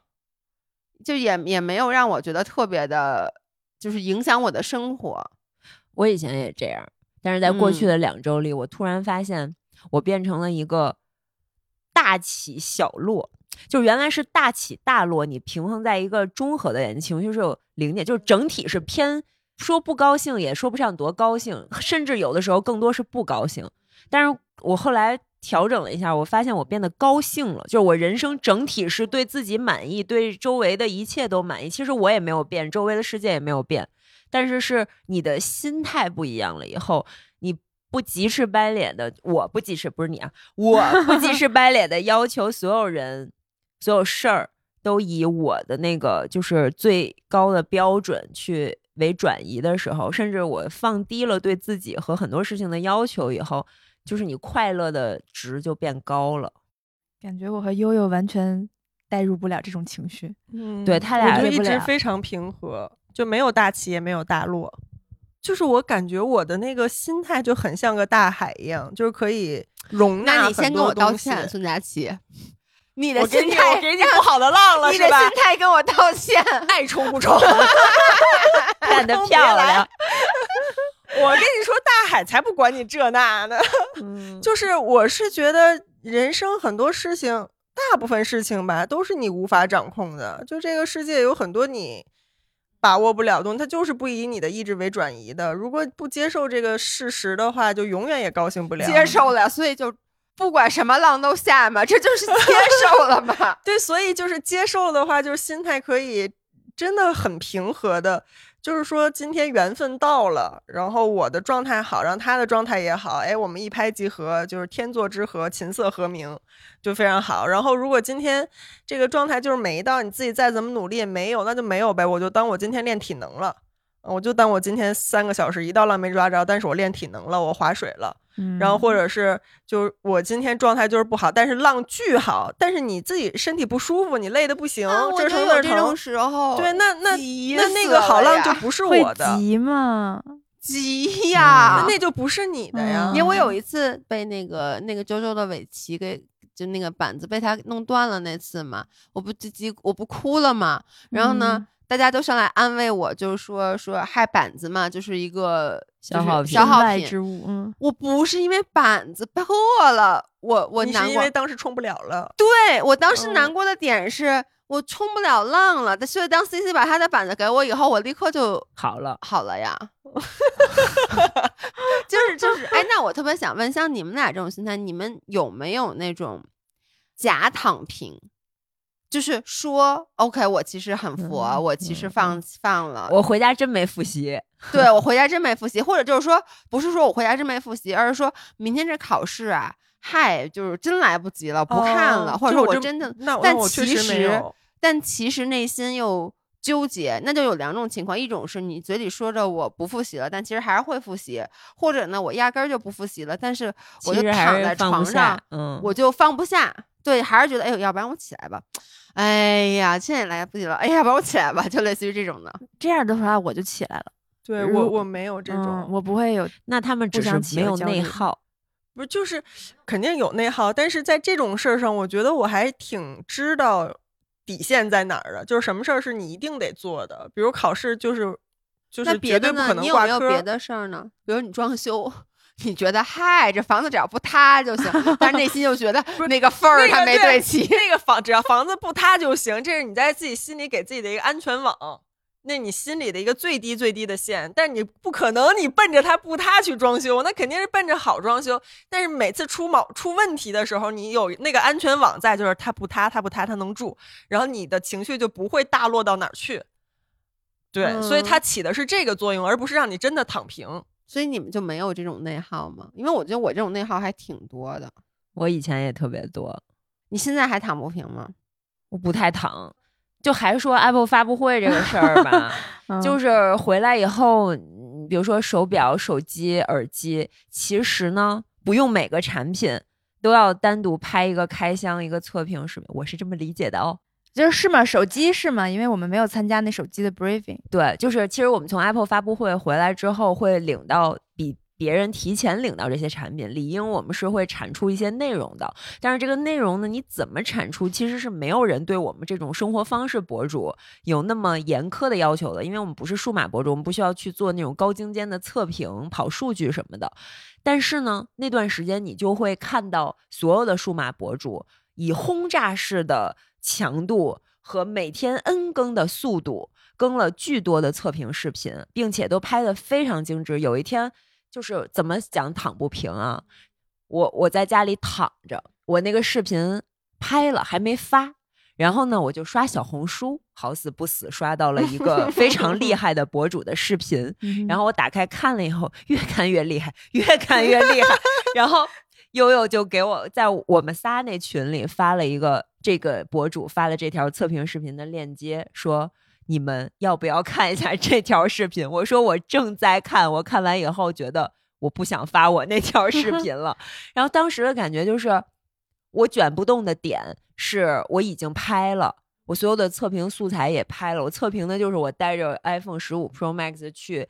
就也也没有让我觉得特别的，就是影响我的生活。我以前也这样，但是在过去嗯的两周里，我突然发现我变成了一个大起小落，就原来是大起大落，你平衡在一个中和的人，情绪是有零点，就是整体是偏说不高兴也说不上多高兴，甚至有的时候更多是不高兴。但是我后来调整了一下，我发现我变得高兴了，就是我人生整体是对自己满意，对周围的一切都满意。其实我也没有变，周围的世界也没有变，但是是你的心态不一样了以后，你不急赤白脸的，我不急赤，不是你啊，我不急赤白脸的要求所有人、所有事儿都以我的那个就是最高的标准去为转移的时候，甚至我放低了对自己和很多事情的要求以后，就是你快乐的值就变高了。感觉我和悠悠完全代入不了这种情绪。嗯对他俩就一直非常平和，就没有大起也没有大落。就是我感觉我的那个心态就很像个大海一样，就是可以容纳那你先跟我道歉，孙佳琪，[LAUGHS] 你的我给你心态我给你不好的浪了 [LAUGHS] 你的？心态跟我道歉。爱冲不冲？[LAUGHS] 干得漂亮。我跟你说，大海才不管你这那呢。[LAUGHS] 嗯，就是我是觉得人生很多事情，大部分事情吧，都是你无法掌控的。就这个世界有很多你把握不了的东西，它就是不以你的意志为转移的。如果不接受这个事实的话，就永远也高兴不了。接受了，所以就不管什么浪都下嘛，这就是接受了嘛。[LAUGHS] 对，所以就是接受的话，就是心态可以真的很平和的。就是说，今天缘分到了，然后我的状态好，然后他的状态也好，哎，我们一拍即合，就是天作之合，琴瑟和鸣，就非常好。然后如果今天这个状态就是没到，你自己再怎么努力也没有，那就没有呗。我就当我今天练体能了，我就当我今天三个小时一道浪没抓着，但是我练体能了，我划水了。然后或者是就是我今天状态就是不好，但是浪巨好，但是你自己身体不舒服，你累的不行，这。时候，对，那那那那个好浪就不是我的，急吗？急呀。那就不是你的呀。嗯因为我有一次被那个那个周周的尾鳍给就那个板子被他弄断了那次嘛，我不急急我不哭了嘛，然后呢。嗯大家都上来安慰我，就是说说害板子嘛，就是一个消耗品消耗品。之物，嗯，我不是因为板子破了，我我难过你是因为。当时冲不了了，对我当时嗯难过的点是、我冲不了浪了，所以当 C C 把他的板子给我以后，我立刻就好了，好了呀。[LAUGHS] 就是就是，哎，那我特别想问，像你们俩这种心态，你们有没有那种假躺平？就是说，OK，我其实很佛，嗯我其实嗯放、放了，我回家真没复习。对我回家真没复习，或者就是说，不是说我回家真没复习，而是说明天这考试啊，嗨，就是真来不及了，不看了，哦或者我真说我真的，那但其实。但其实内心又纠结，那就有两种情况，一种是你嘴里说着我不复习了，但其实还是会复习，或者呢，我压根儿就不复习了，但是我就躺在床上，，嗯，我就放不下，对，还是觉得哎呦，要不然我起来吧，哎呀，现在也来不及了，哎呀，把我起来吧，就类似于这种的。这样的话我就起来了。对我我没有这种，嗯，我不会有那他们只是没有内耗。不是就是肯定有内耗，但是在这种事儿上，我觉得我还挺知道底线在哪儿的，就是什么事儿是你一定得做的，比如考试就是就是那别的呢？绝对不可能你有挂科。没有别的事儿呢？比如你装修，你觉得嗨，这房子只要不塌就行，但是内心又觉得那个缝儿它没对齐。那个房只要房子不塌就行，这是你在自己心里给自己的一个安全网，那你心里的一个最低最低的线。但是你不可能你奔着它不塌去装修，那肯定是奔着好装修。但是每次出毛出问题的时候，你有那个安全网在，就是它不塌，它不塌，它能住，然后你的情绪就不会大落到哪儿去。对，所以嗯它起的是这个作用，而不是让你真的躺平。所以你们就没有这种内耗吗？因为我觉得我这种内耗还挺多的。我以前也特别多，你现在还躺不平吗？我不太躺。就还说 Apple 发布会这个事儿吧，[LAUGHS] 嗯就是回来以后，嗯比如说手表、手机、耳机，其实呢，不用每个产品都要单独拍一个开箱、一个测评视频，我是这么理解的哦。就是是吗？手机是吗？因为我们没有参加那手机的 briefing。对，就是其实我们从 Apple 发布会回来之后，会领到比别人提前领到这些产品，理应我们是会产出一些内容的。但是这个内容呢，你怎么产出，其实是没有人对我们这种生活方式博主有那么严苛的要求的，因为我们不是数码博主，我们不需要去做那种高精尖的测评、跑数据什么的。但是呢，那段时间你就会看到所有的数码博主以轰炸式的强度和每天 N 更的速度，更了巨多的测评视频，并且都拍得非常精致。有一天就是怎么讲躺不平啊，我我在家里躺着，我那个视频拍了还没发。然后呢，我就刷小红书，好死不死刷到了一个非常厉害的博主的视频，[LAUGHS] 然后我打开看了以后，越看越厉害，越看越厉害。[LAUGHS] 然后悠悠就给我在我们仨那群里发了一个这个博主发的这条测评视频的链接，说你们要不要看一下这条视频？我说我正在看，我看完以后觉得我不想发我那条 [LAUGHS] 视频了。然后当时的感觉就是，我卷不动的点是我已经拍了。我所有的测评素材也拍了，我测评的就是我带着 iPhone 十五 Pro Max 去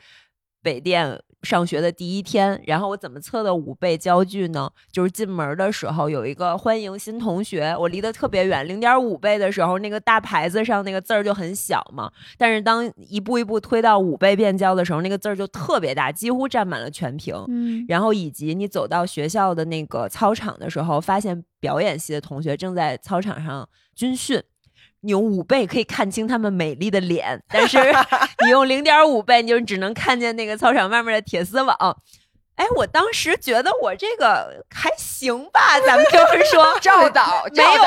北电上学的第一天，然后我怎么测的五倍焦距呢？就是进门的时候有一个欢迎新同学，我离得特别远，零点五倍的时候，那个大牌子上那个字儿就很小嘛。但是当一步一步推到五倍变焦的时候，那个字儿就特别大，几乎占满了全屏。嗯，然后以及你走到学校的那个操场的时候，发现表演系的同学正在操场上军训。你用五倍可以看清他们美丽的脸，但是你用零点五倍，你就只能看见那个操场外面的铁丝网。哎，我当时觉得我这个还行吧，咱们就是说 [LAUGHS] 照导，没有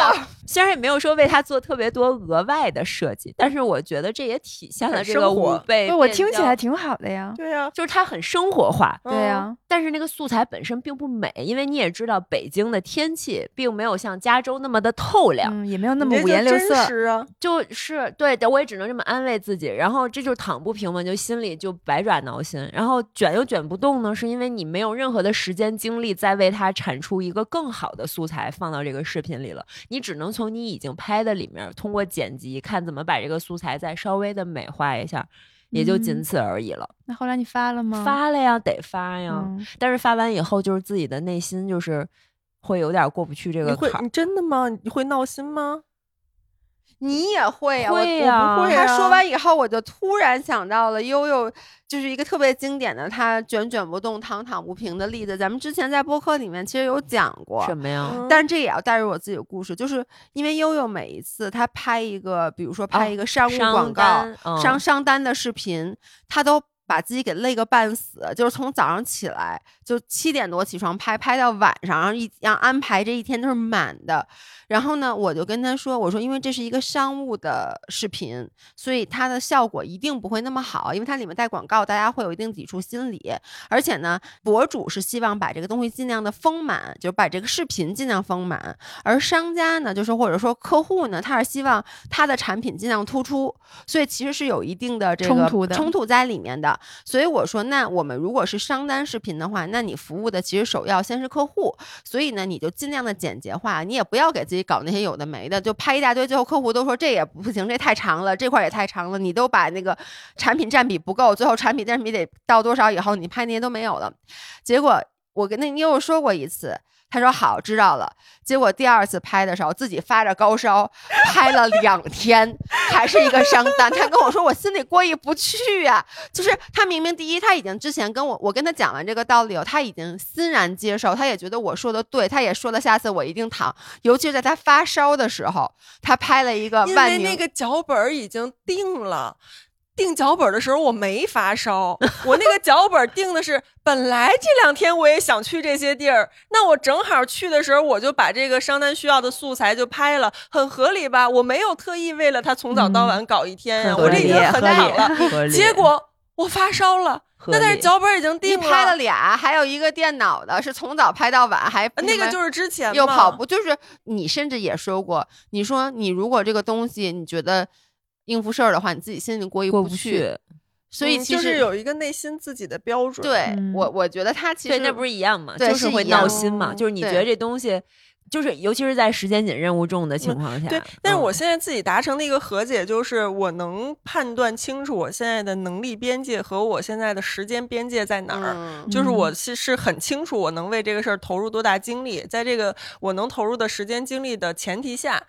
虽然也没有说为他做特别多额外的设计，但是我觉得这也体现了这个生活五倍对我听起来挺好的呀。对呀、就是它很生活化。对呀，但是那个素材本身并不美，因为你也知道北京的天气并没有像加州那么的透亮，嗯，也没有那那么五颜六色。啊。就是对的，我也只能这么安慰自己。然后这就是躺不平嘛，就心里就百爪挠心。然后卷又卷不动呢，是因为你没有任何的时间精力再为它产出一个更好的素材放到这个视频里了。你只能从你已经拍的里面通过剪辑看怎么把这个素材再稍微的美化一下，也就仅嗯此而已了。那后来你发了吗？发了呀，得发呀。嗯，但是发完以后，就是自己的内心就是会有点过不去这个坎你真的吗？你会闹心吗？你也会呀、我会呀我不会啊他说完以后，我就突然想到了悠悠，就是一个特别经典的他卷卷不动、躺躺不平的例子。咱们之前在播客里面其实有讲过，什么呀？嗯但这也要带入我自己的故事，就是因为悠悠每一次他拍一个，比如说拍一个商务广告、商商单的视频，他都把自己给累个半死，就是从早上起来就七点多起床拍，拍到晚上，然后一让安排这一天都是满的。然后呢，我就跟他说：“我说，因为这是一个商务的视频，所以它的效果一定不会那么好，因为它里面带广告，大家会有一定抵触心理。而且呢，博主是希望把这个东西尽量的丰满，就是把这个视频尽量丰满，而商家呢，就是或者说客户呢，他是希望他的产品尽量突出，所以其实是有一定的这个冲突的冲突在里面的。所以我说，那我们如果是商单视频的话，那你服务的其实首要先是客户，所以呢，你就尽量的简洁化，你也不要给自己搞那些有的没的，就拍一大堆，最后客户都说这也不行，这太长了，这块儿也太长了，你都把那个产品占比不够，最后产品占比得到多少以后，你拍那些都没有了。结果我跟那妞妞说过一次。他说好，知道了。结果第二次拍的时候，自己发着高烧，拍了两天，还是一个伤单。他跟我说，我心里过意不去呀、就是他明明第一，他已经之前跟我，我跟他讲完这个道理后，他已经欣然接受，他也觉得我说的对，他也说了下次我一定躺。尤其是在他发烧的时候，他拍了一个因为那个脚本已经定了。定脚本的时候我没发烧，我那个脚本儿定的是本来这两天我也想去这些地儿，那我正好去的时候我就把这个商单需要的素材就拍了，很合理吧？我没有特意为了他从早到晚搞一天呀、我这已经很合理了，[LAUGHS] 结果我发烧了，那但是脚本已经你定拍了俩，还有一个电脑的，是从早拍到晚，还那个就是之前嘛又跑步，就是你甚至也说过，你说你如果这个东西你觉得应付事儿的话，你自己心里过意过不不去。所以其实、就是有一个内心自己的标准，对、嗯我，我觉得他其实对，那不是一样嘛？就是会闹心嘛。嗯就是你觉得这东西，就是尤其是在时间紧、任务重的情况下，对，但是我嗯现在自己达成的一个和解就是，我能判断清楚我现在的能力边界和我现在的时间边界在哪儿。嗯就是我是是很清楚我能为这个事儿投入多大精力，在这个我能投入的时间精力的前提下，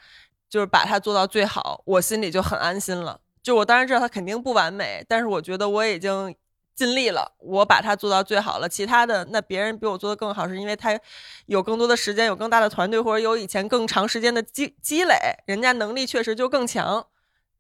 就是把它做到最好，我心里就很安心了。就我当然知道它肯定不完美，但是我觉得我已经尽力了，我把它做到最好了。其他的那别人比我做的更好，是因为他有更多的时间，有更大的团队，或者有以前更长时间的积积累，人家能力确实就更强。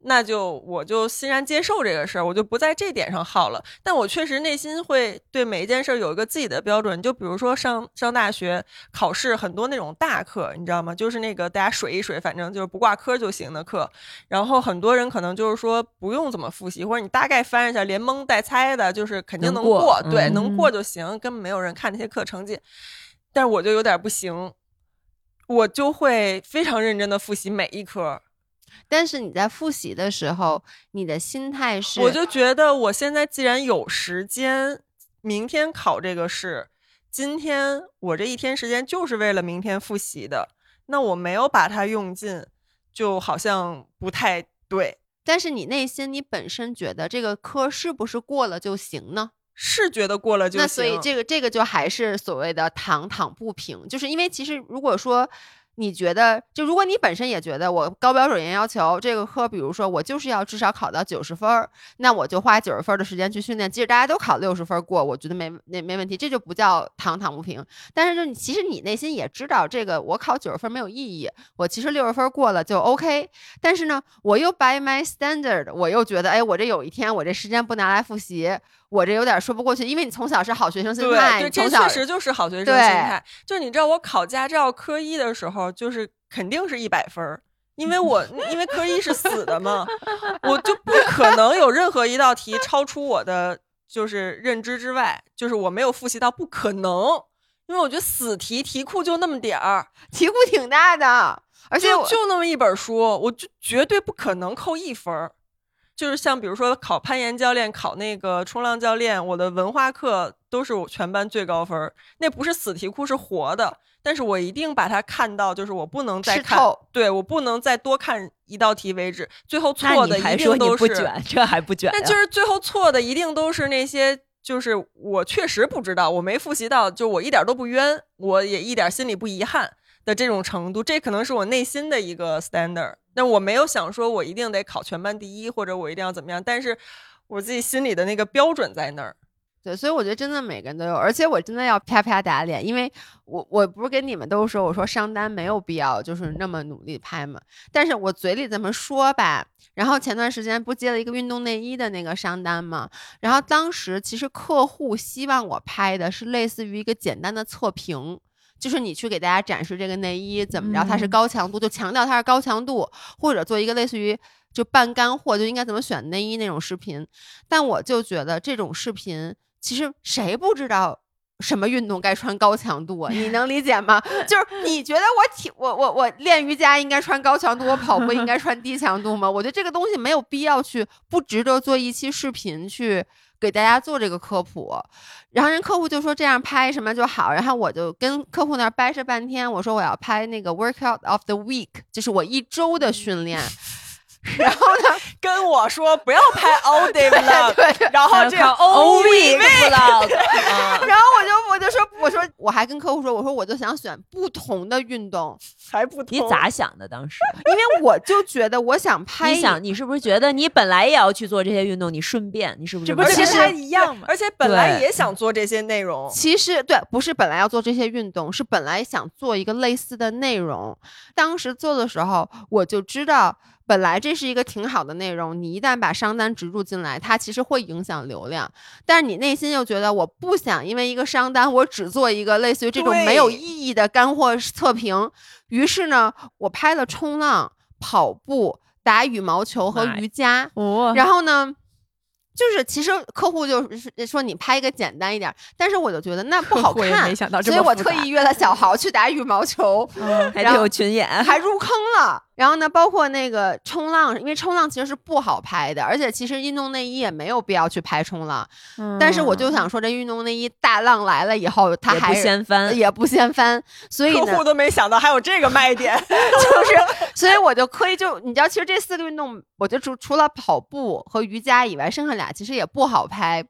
那就我就欣然接受这个事儿，我就不在这点上耗了。但我确实内心会对每一件事儿有一个自己的标准。就比如说上上大学考试，很多那种大课，你知道吗？就是那个大家水一水，反正就是不挂科就行的课。然后很多人可能就是说不用怎么复习，或者你大概翻一下，连蒙带猜的，就是肯定能能过对，嗯能过就行，根本没有人看那些课成绩。但是我就有点不行，我就会非常认真的复习每一科。但是你在复习的时候，你的心态是，我就觉得我现在既然有时间，明天考这个试，今天我这一天时间就是为了明天复习的，那我没有把它用尽，就好像不太对。但是你内心你本身觉得这个科是不是过了就行呢？是觉得过了就行。那所以这个这个就还是所谓的躺躺不平，就是因为其实如果说你觉得，就如果你本身也觉得我高标准严要求这个科，比如说我就是要至少考到九十分儿，那我就花九十分的时间去训练，即使大家都考六十分过，我觉得没那没问题，这就不叫躺躺不平。但是就你其实你内心也知道，这个我考九十分没有意义，我其实六十分过了就 OK。但是呢，我又 by my standard，我又觉得，哎，我这有一天我这时间不拿来复习，我这有点说不过去，因为你从小是好学生心态，对对，这确实就是好学生心态。就是你知道，我考驾照科一的时候，就是肯定是一百分儿，因为我因为科一是死的嘛，我就不可能有任何一道题超出我的就是认知之外，就是我没有复习到，不可能。因为我觉得死题题库就那么点儿，题库挺大的，而且就就那么一本书，我就绝对不可能扣一分儿。就是像比如说考攀岩教练、考那个冲浪教练，我的文化课都是我全班最高分儿。那不是死题库，是活的，但是我一定把它看到，就是我不能再看，对我不能再多看一道题为止。最后错的一你还说你定都是，不卷，这还不卷呀？那就是最后错的一定都是那些，就是我确实不知道，我没复习到，就我一点都不冤，我也一点心里不遗憾的这种程度，这可能是我内心的一个 standard。那我没有想说我一定得考全班第一，或者我一定要怎么样，但是我自己心里的那个标准在那儿。对，所以我觉得真的每个人都有，而且我真的要啪啪打脸，因为我我不是跟你们都说，我说商单没有必要就是那么努力拍嘛，但是我嘴里这么说吧，然后前段时间不接了一个运动内衣的那个商单嘛，然后当时其实客户希望我拍的是类似于一个简单的测评。就是你去给大家展示这个内衣怎么着，它是嗯高强度，就强调它是高强度，或者做一个类似于就半干货，就应该怎么选内衣那种视频。但我就觉得这种视频，其实谁不知道什么运动该穿高强度啊？你能理解吗？[LAUGHS] 就是你觉得我体我我我练瑜伽应该穿高强度，我跑步应 [LAUGHS] 该穿低强度吗？我觉得这个东西没有必要去，不值得做一期视频去。给大家做这个科普，然后人客户就说这样拍什么就好，然后我就跟客户那儿掰扯半天，我说我要拍那个 workout of the week，就是我一周的训练，[LAUGHS] 然后呢，跟我说不要拍 all day vlog，对对，然后这样 O week vlog，啊。然后我就我就说我说我还跟客户说我说我就想选不同的运动，还不同。你咋想的？当时？因为我就觉得我想拍你想，你是不是觉得你本来也要去做这些运动，你顺便，你是不是这不是其实还一样嘛？而且本来也想做这些内容，其实对，不是本来要做这些运动，是本来想做一个类似的内容。当时做的时候，我就知道，本来这是一个挺好的内容，你一旦把商单植入进来，它其实会影响流量。但是你内心又觉得，我不想因为一个商单，我只做一个类似于这种没有意义的干货测评。于是呢，我拍了冲浪、跑步、打羽毛球和瑜伽。哦，然后呢，就是其实客户就是说你拍一个简单一点儿，但是我就觉得那不 [LAUGHS] 好看没，想到这所以我特意约了小豪去打羽毛球，嗯还得然后有群演？还入坑了。然后呢，包括那个冲浪，因为冲浪其实是不好拍的，而且其实运动内衣也没有必要去拍冲浪。但是我就想说，这运动内衣大浪来了以后，它也不还是掀翻，也不掀翻，所以呢客户，都没想到还有这个卖点。[LAUGHS] 就是，所以我就可以就你知道，其实这四个运动，我就除除了跑步和瑜伽以外，剩下俩其实也不好拍。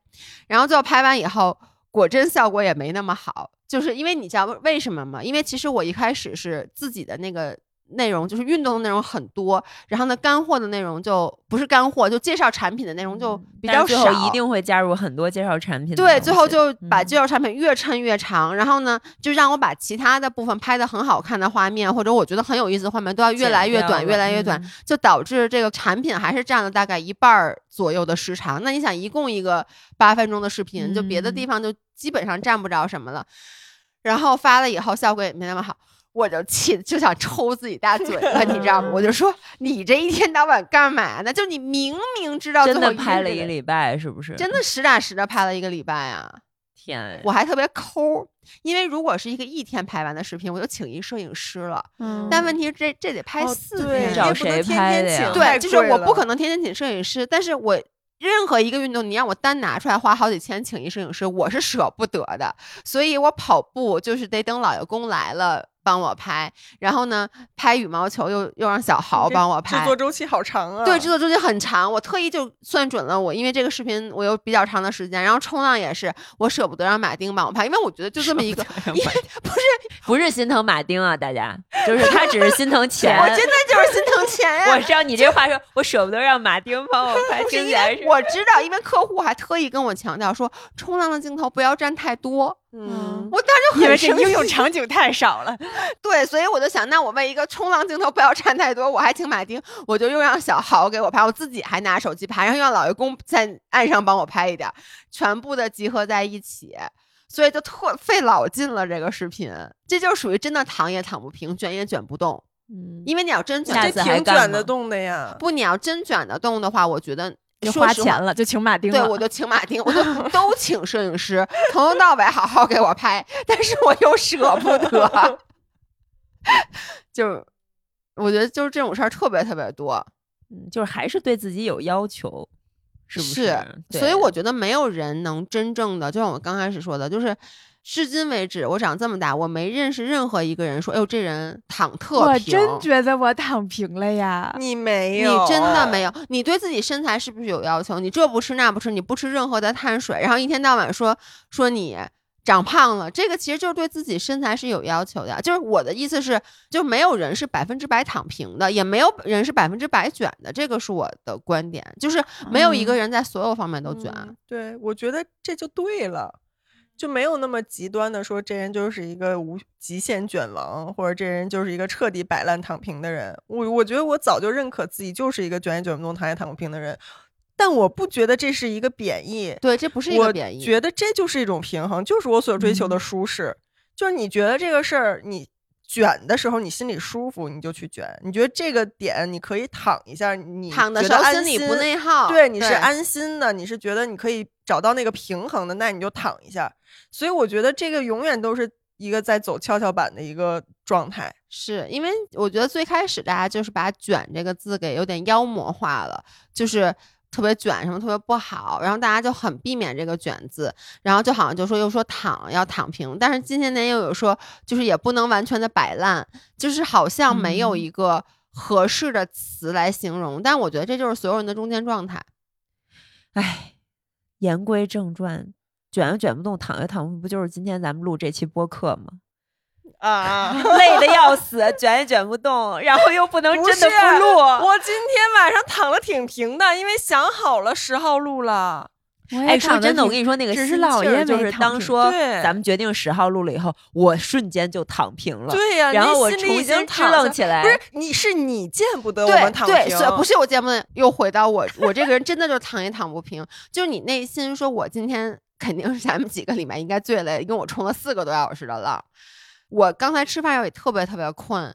然后最后拍完以后，果真效果也没那么好，就是因为你知道为什么吗？因为其实我一开始是自己的那个。内容就是运动的内容很多，然后呢，干货的内容就不是干货，就介绍产品的内容就比较少。一定会加入很多介绍产品的对，最后就把嗯介绍产品越抻越长，然后呢，就让我把其他的部分拍的很好看的画面，或者我觉得很有意思的画面，都要越来越短，越来越短，嗯就导致这个产品还是占了大概一半儿左右的时长。那你想，一共一个八分钟的视频，就别的地嗯方就基本上占不着什么了。然后发了以后，效果也没那么好。我就气，就想抽自己大嘴巴，你知道吗？我 [LAUGHS] 就说你这一天到晚干嘛呢？就你明明知道真的拍了一个礼拜，是不是？真的实打实的拍了一个礼拜啊！[LAUGHS] 天呀，我还特别抠，因为如果是一个一天拍完的视频，我就请一摄影师了。嗯但问题是这这得拍哦四对天，找你不能谁天天拍的呀请对，就是我不可能天天请摄影师，但是我任何一个运动，你让我单拿出来花好几千请一摄影师，我是舍不得的。所以我跑步就是得等老爷公来了。帮我拍，然后呢拍羽毛球又又让小豪帮我拍制作。周期好长啊。对，制作周期很长，我特意就算准了我，因为这个视频我有比较长的时间，然后冲浪也是，我舍不得让马丁帮我拍，因为我觉得就这么一个，因为不是 [LAUGHS] 不是心疼马丁啊，大家，就是他只是心疼钱。我真的就是心疼钱呀、[LAUGHS] 我知道你这话说，我舍不得让马丁帮我拍，不是因听起来是我知道，因为客户还特意跟我强调说，冲浪的镜头不要占太多。嗯，我当时就因为这很生气应用场景太少了。[LAUGHS] 对，所以我就想，那我为一个冲浪镜头不要占太多，我还请马丁，我就又让小豪给我拍，我自己还拿手机拍，然后又让老爷公在岸上帮我拍一点儿，全部的集合在一起。所以就特费老劲了，这个视频，这就属于真的躺也躺不平，卷也卷不动。嗯，因为你要真卷下这挺卷得动的呀。不，你要真卷得动的话，我觉得就花钱了，就请马丁了。对，我就请马丁，我就 [LAUGHS] 都请摄影师，从头到尾好好给我拍，但是我又舍不得，[LAUGHS] 就我觉得就是这种事儿特别特别多，嗯就是还是对自己有要求，是不是对所以我觉得没有人能真正的，就像我刚开始说的，就是至今为止，我长这么大，我没认识任何一个人说，哎呦，这人躺特平我。真觉得我躺平了呀。你没有你，真的没有？你对自己身材是不是有要求？你这不吃那不吃，你不吃任何的碳水，然后一天到晚说说你长胖了，这个其实就是对自己身材是有要求的。就是我的意思是，就没有人是百分之百躺平的，也没有人是百分之百卷的，这个是我的观点。就是没有一个嗯人在所有方面都卷。嗯对，我觉得这就对了，就没有那么极端的说这人就是一个无极限卷王，或者这人就是一个彻底摆烂躺平的人。我我觉得我早就认可自己就是一个卷也卷不动、躺也躺不平的人，但我不觉得这是一个贬义。对，这不是一我个贬义。觉得这就是一种平衡，就是我所追求的嗯舒适。就是你觉得这个事儿你卷的时候，你心里舒服，你就去卷；你觉得这个点你可以躺一下，你躺的觉得安时候心里不内耗，对，你是安心的，你是觉得你可以找到那个平衡的，那你就躺一下。所以我觉得这个永远都是一个在走跷跷板的一个状态。是因为我觉得最开始大家就是把“卷”这个字给有点妖魔化了，就是特别卷什么特别不好，然后大家就很避免这个“卷”字，然后就好像就说又说躺要躺平，但是近些年又有说就是也不能完全的摆烂，就是好像没有嗯一个合适的词来形容，但我觉得这就是所有人的中间状态。唉，言归正传，卷又卷不动，躺又躺不平，不就是今天咱们录这期播客吗？啊，[LAUGHS] 累的要死，[LAUGHS] 卷也卷不动，然后又不能真的不录。我今天晚上躺的挺平的，因为想好了十号录了。哎，说真的，我跟你说，那个只是心老爷气儿就是当说咱们决定十号录了以后，我瞬间就躺平了。对呀、然后我重新支棱起来不是你是你见不得我们躺，平，不是我见不得又回到我，我这个人真的就躺也躺不平，就是你内心说，我今天肯定是咱们几个里面应该最累，因为我冲了四个多小时的浪。我刚才吃饭也特别特别困，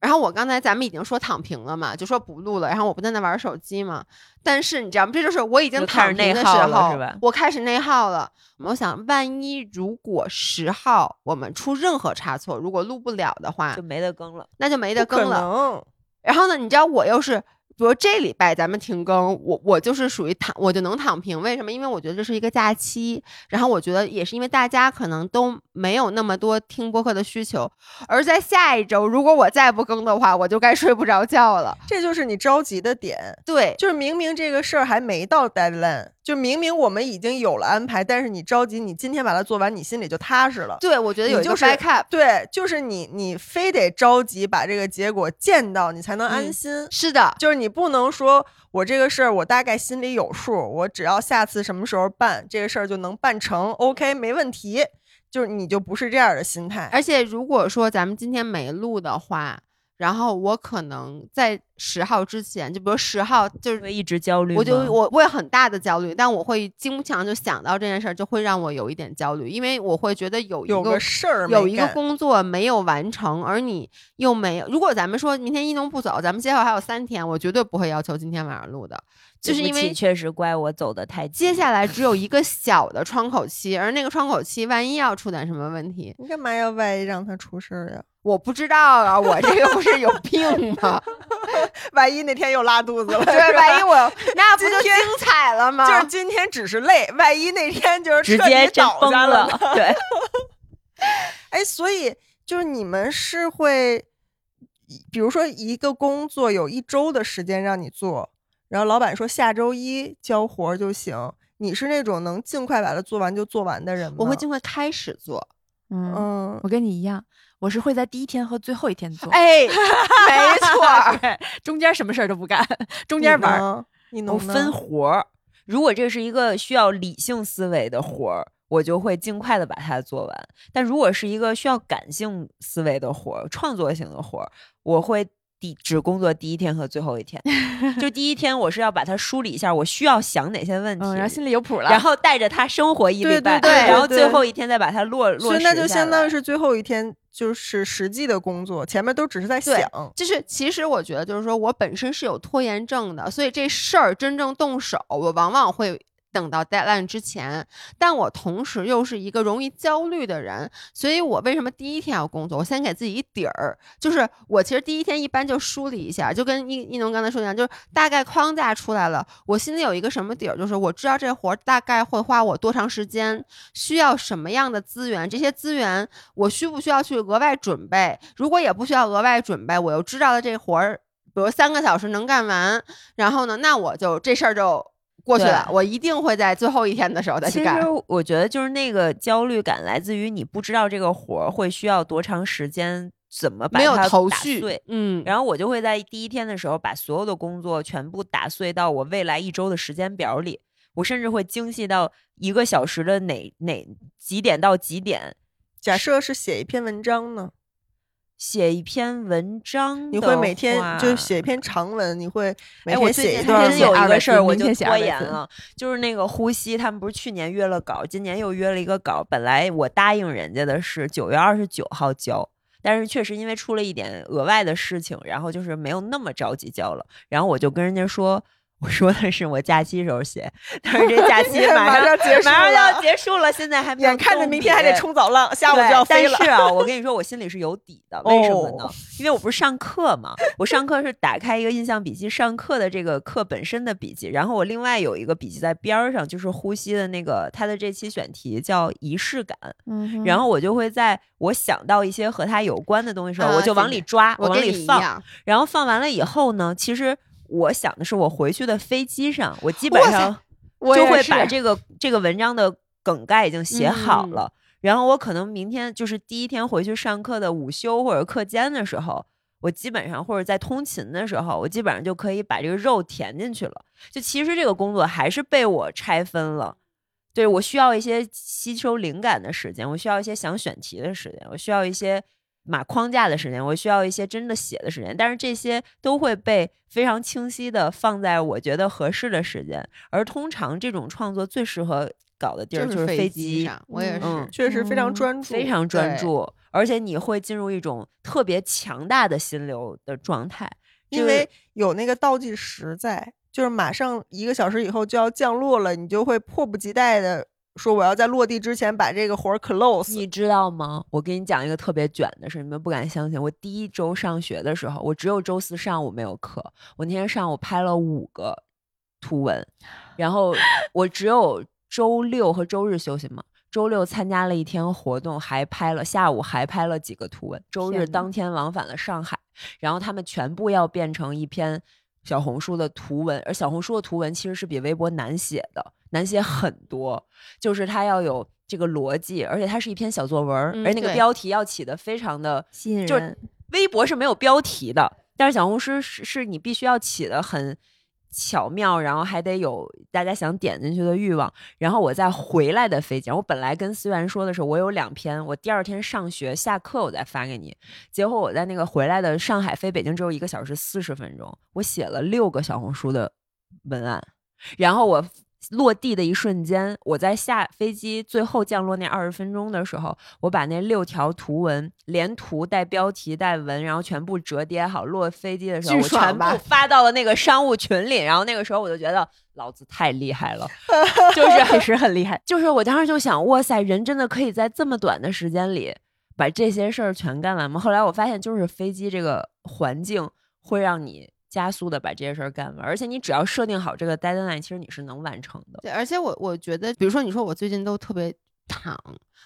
然后我刚才咱们已经说躺平了嘛，就说不录了，然后我不在那玩手机嘛。但是你知道吗？这就是我已经躺平的时内耗了候，我开始内耗了。我想，万一如果十号我们出任何差错，如果录不了的话就，没得更了。那就没得更了。然后呢，你知道我又是，比如这礼拜咱们停更，我我就是属于躺，我就能躺平。为什么？因为我觉得这是一个假期，然后我觉得也是因为大家可能都没有那么多听播客的需求，而在下一周如果我再不更的话，我就该睡不着觉了。这就是你着急的点，对，就是明明这个事儿还没到 deadline，就明明我们已经有了安排，但是你着急，你今天把它做完，你心里就踏实了。对，我觉得有一个你就是 backup。对，就是你，你非得着急把这个结果见到，你才能安嗯心。是的，就是你不能说我这个事儿我大概心里有数，我只要下次什么时候办这个事儿就能办成，OK 没问题。就是你就不是这样的心态，而且如果说咱们今天没录的话，然后我可能在十号之前，就比如十号就是会一直焦虑，我就我会很大的焦虑，但我会经常就想到这件事儿，就会让我有一点焦虑，因为我会觉得有一有个个事儿有一个工作没有完成，而你又没有。如果咱们说明天一农不走，咱们接下来还有三天，我绝对不会要求今天晚上录的，就是因为确实怪我走的太接下来 [LAUGHS] 只有一个小的窗口期，而那个窗口期万一要出点什么问题，你干嘛要万一让他出事儿呀？我不知道啊，我这个不是有病吗？[LAUGHS] 万一那天又拉肚子了，对，万一我那不就精彩了吗？就是今天只是累，万一那天就是直接倒下了呢。。对，[LAUGHS] 哎，所以就是你们是会，比如说一个工作有一周的时间让你做，然后老板说下周一交活儿就行，你是那种能尽快把它做完就做完的人吗？我会尽快开始做。嗯，嗯，我跟你一样，我是会在第一天和最后一天做，哎，没错 [LAUGHS] 中间什么事儿都不干，中间玩儿。你能分活儿。如果这是一个需要理性思维的活儿，我就会尽快的把它做完。但如果是一个需要感性思维的活儿、创作型的活儿，我会第只工作第一天和最后一天。[LAUGHS] 就第一天，我是要把它梳理一下，我需要想哪些问题，嗯，然后心里有谱了。然后带着它生活一对礼拜，对对然后最后一天再把它落落实所以那就相当于是最后一天就是实际的工作，前面都只是在想。就是其实我觉得就是说我本身是有拖延症的，所以这事儿真正动手，我往往会。等到 deadline 之前，但我同时又是一个容易焦虑的人，所以我为什么第一天要工作？我先给自己一底儿，就是我其实第一天一般就梳理一下，就跟一一农刚才说一样，就是大概框架出来了，我心里有一个什么底儿，就是我知道这活大概会花我多长时间，需要什么样的资源，这些资源我需不需要去额外准备？如果也不需要额外准备，我又知道了这活儿，比如三个小时能干完，然后呢，那我就这事儿就过去了。我一定会在最后一天的时候再去干其实。我觉得就是那个焦虑感来自于你不知道这个活儿会需要多长时间，怎么把没有它打头绪碎，嗯，然后我就会在第一天的时候把所有的工作全部打碎到我未来一周的时间表里。我甚至会精细到一个小时的哪哪几点到几点假设是写一篇文章呢，写一篇文章，你会每天就写一。篇长文，你会每天写一段有一个事儿，我就拖延了，就是那个呼吸，他们不是去年约了稿，今年又约了一个稿，本来我答应人家的是九月二十九号交，但是确实因为出了一点额外的事情，然后就是没有那么着急交了，然后我就跟人家说。我说的是我假期时候写，但是这假期 [LAUGHS] 马马上上结束马上就要结束了，现在还没有眼看着明天还得冲早浪，下午就要飞了。但是啊，我跟你说，我心里是有底的。[LAUGHS] 为什么呢？哦因为我不是上课嘛，我上课是打开一个印象笔记，上课的这个课本身的笔记，然后我另外有一个笔记在边儿上，就是呼吸的那个，它的这期选题叫仪式感，嗯然后我就会在我想到一些和它有关的东西时候，啊我就往里抓，我往里放，然后放完了以后呢，其实我想的是我回去的飞机上，我基本上。就会把这个这个文章的梗概已经写好嗯了，然后我可能明天就是第一天回去上课的午休或者课间的时候，我基本上或者在通勤的时候，我基本上就可以把这个肉填进去了。就其实这个工作还是被我拆分了。对我需要一些吸收灵感的时间，我需要一些想选题的时间，我需要一些码框架的时间，我需要一些真的写的时间，但是这些都会被非常清晰的放在我觉得合适的时间。而通常这种创作最适合搞的地儿就是飞机上，我也是。嗯确实非常嗯专注，非常专注，而且你会进入一种特别强大的心流的状态，因为有那个倒计时在，就是马上一个小时以后就要降落了，你就会迫不及待的说我要在落地之前把这个活儿 close。你知道吗？我跟你讲一个特别卷的事，你们不敢相信。我第一周上学的时候，我只有周四上午没有课，我那天上午拍了五个图文，然后 [LAUGHS] 我只有周六和周日休息嘛。周六参加了一天活动，还拍了下午还拍了几个图文。周日当天往返了上海，然后他们全部要变成一篇小红书的图文，而小红书的图文其实是比微博难写的，难写很多。就是它要有这个逻辑，而且它是一篇小作文，嗯而那个标题要起的非常的吸引就是人。微博是没有标题的，但是小红书是是你必须要起的很巧妙，然后还得有大家想点进去的欲望。然后我再回来的飞机，我本来跟思源说的是，我有两篇，我第二天上学下课我再发给你。结果我在那个回来的上海飞北京只有一个小时四十分钟，我写了六个小红书的文案，然后我。落地的一瞬间，我在下飞机最后降落那二十分钟的时候，我把那六条图文连图带标题带文，然后全部折叠好，落飞机的时候，我全部 [LAUGHS] 发到了那个商务群里。然后那个时候我就觉得老子太厉害了，[LAUGHS] 就是 [LAUGHS] 确实很厉害。就是我当时就想，哇塞，人真的可以在这么短的时间里把这些事儿全干完吗？后来我发现，就是飞机这个环境会让你加速的把这些事儿干完，而且你只要设定好这个 deadline，其实你是能完成的。对，而且我我觉得，比如说你说我最近都特别躺，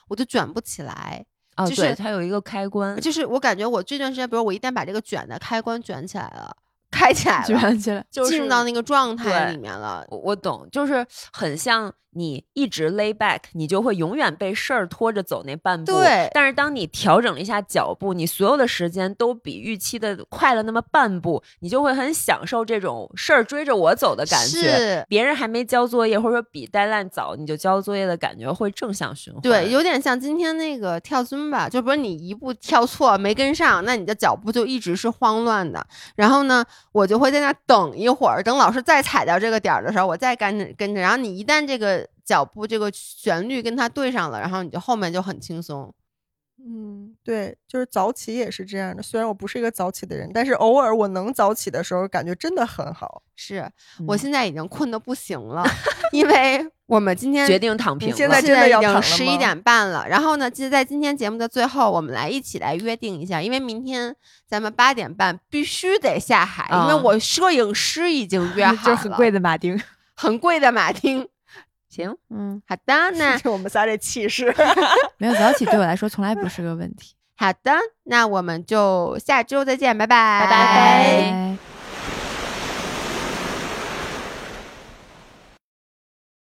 我就卷不起来。啊，就是，它有一个开关，就是我感觉我这段时间，比如我一旦把这个卷的开关卷起来了，开起来了，卷起来。就是进入到那个状态里面了。我我懂，就是很像你一直 lay back，你就会永远被事儿拖着走那半步。对但是当你调整了一下脚步，你所有的时间都比预期的快了那么半步，你就会很享受这种事儿追着我走的感觉。是，别人还没交作业，或者说比 deadline 早，你就交作业的感觉会正向循环。对，有点像今天那个跳尊吧，就不是你一步跳错没跟上，那你的脚步就一直是慌乱的。然后呢，我就会在那等一会儿，等老师再踩到这个点儿的时候，我再跟着跟着。然后你一旦这个脚步这个旋律跟它对上了，然后你就后面就很轻松。嗯，对，就是早起也是这样的。虽然我不是一个早起的人，但是偶尔我能早起的时候，感觉真的很好。是我嗯现在已经困得不行了，[LAUGHS] 因为我们今天决定躺平了。现在真的已经要躺了十一点半了。然后呢，其实，在今天节目的最后，我们来一起来约定一下，因为明天咱们八点半必须得下海，因为啊我摄影师已经约 [LAUGHS] 好了，就 [LAUGHS] 是很贵的马丁。很贵的马丁。行，嗯，好的，那就 [LAUGHS] 我们仨这气势，[LAUGHS] 没有早起对我来说从来不是个问题。好的，那我们就下周再见，拜拜，拜拜拜。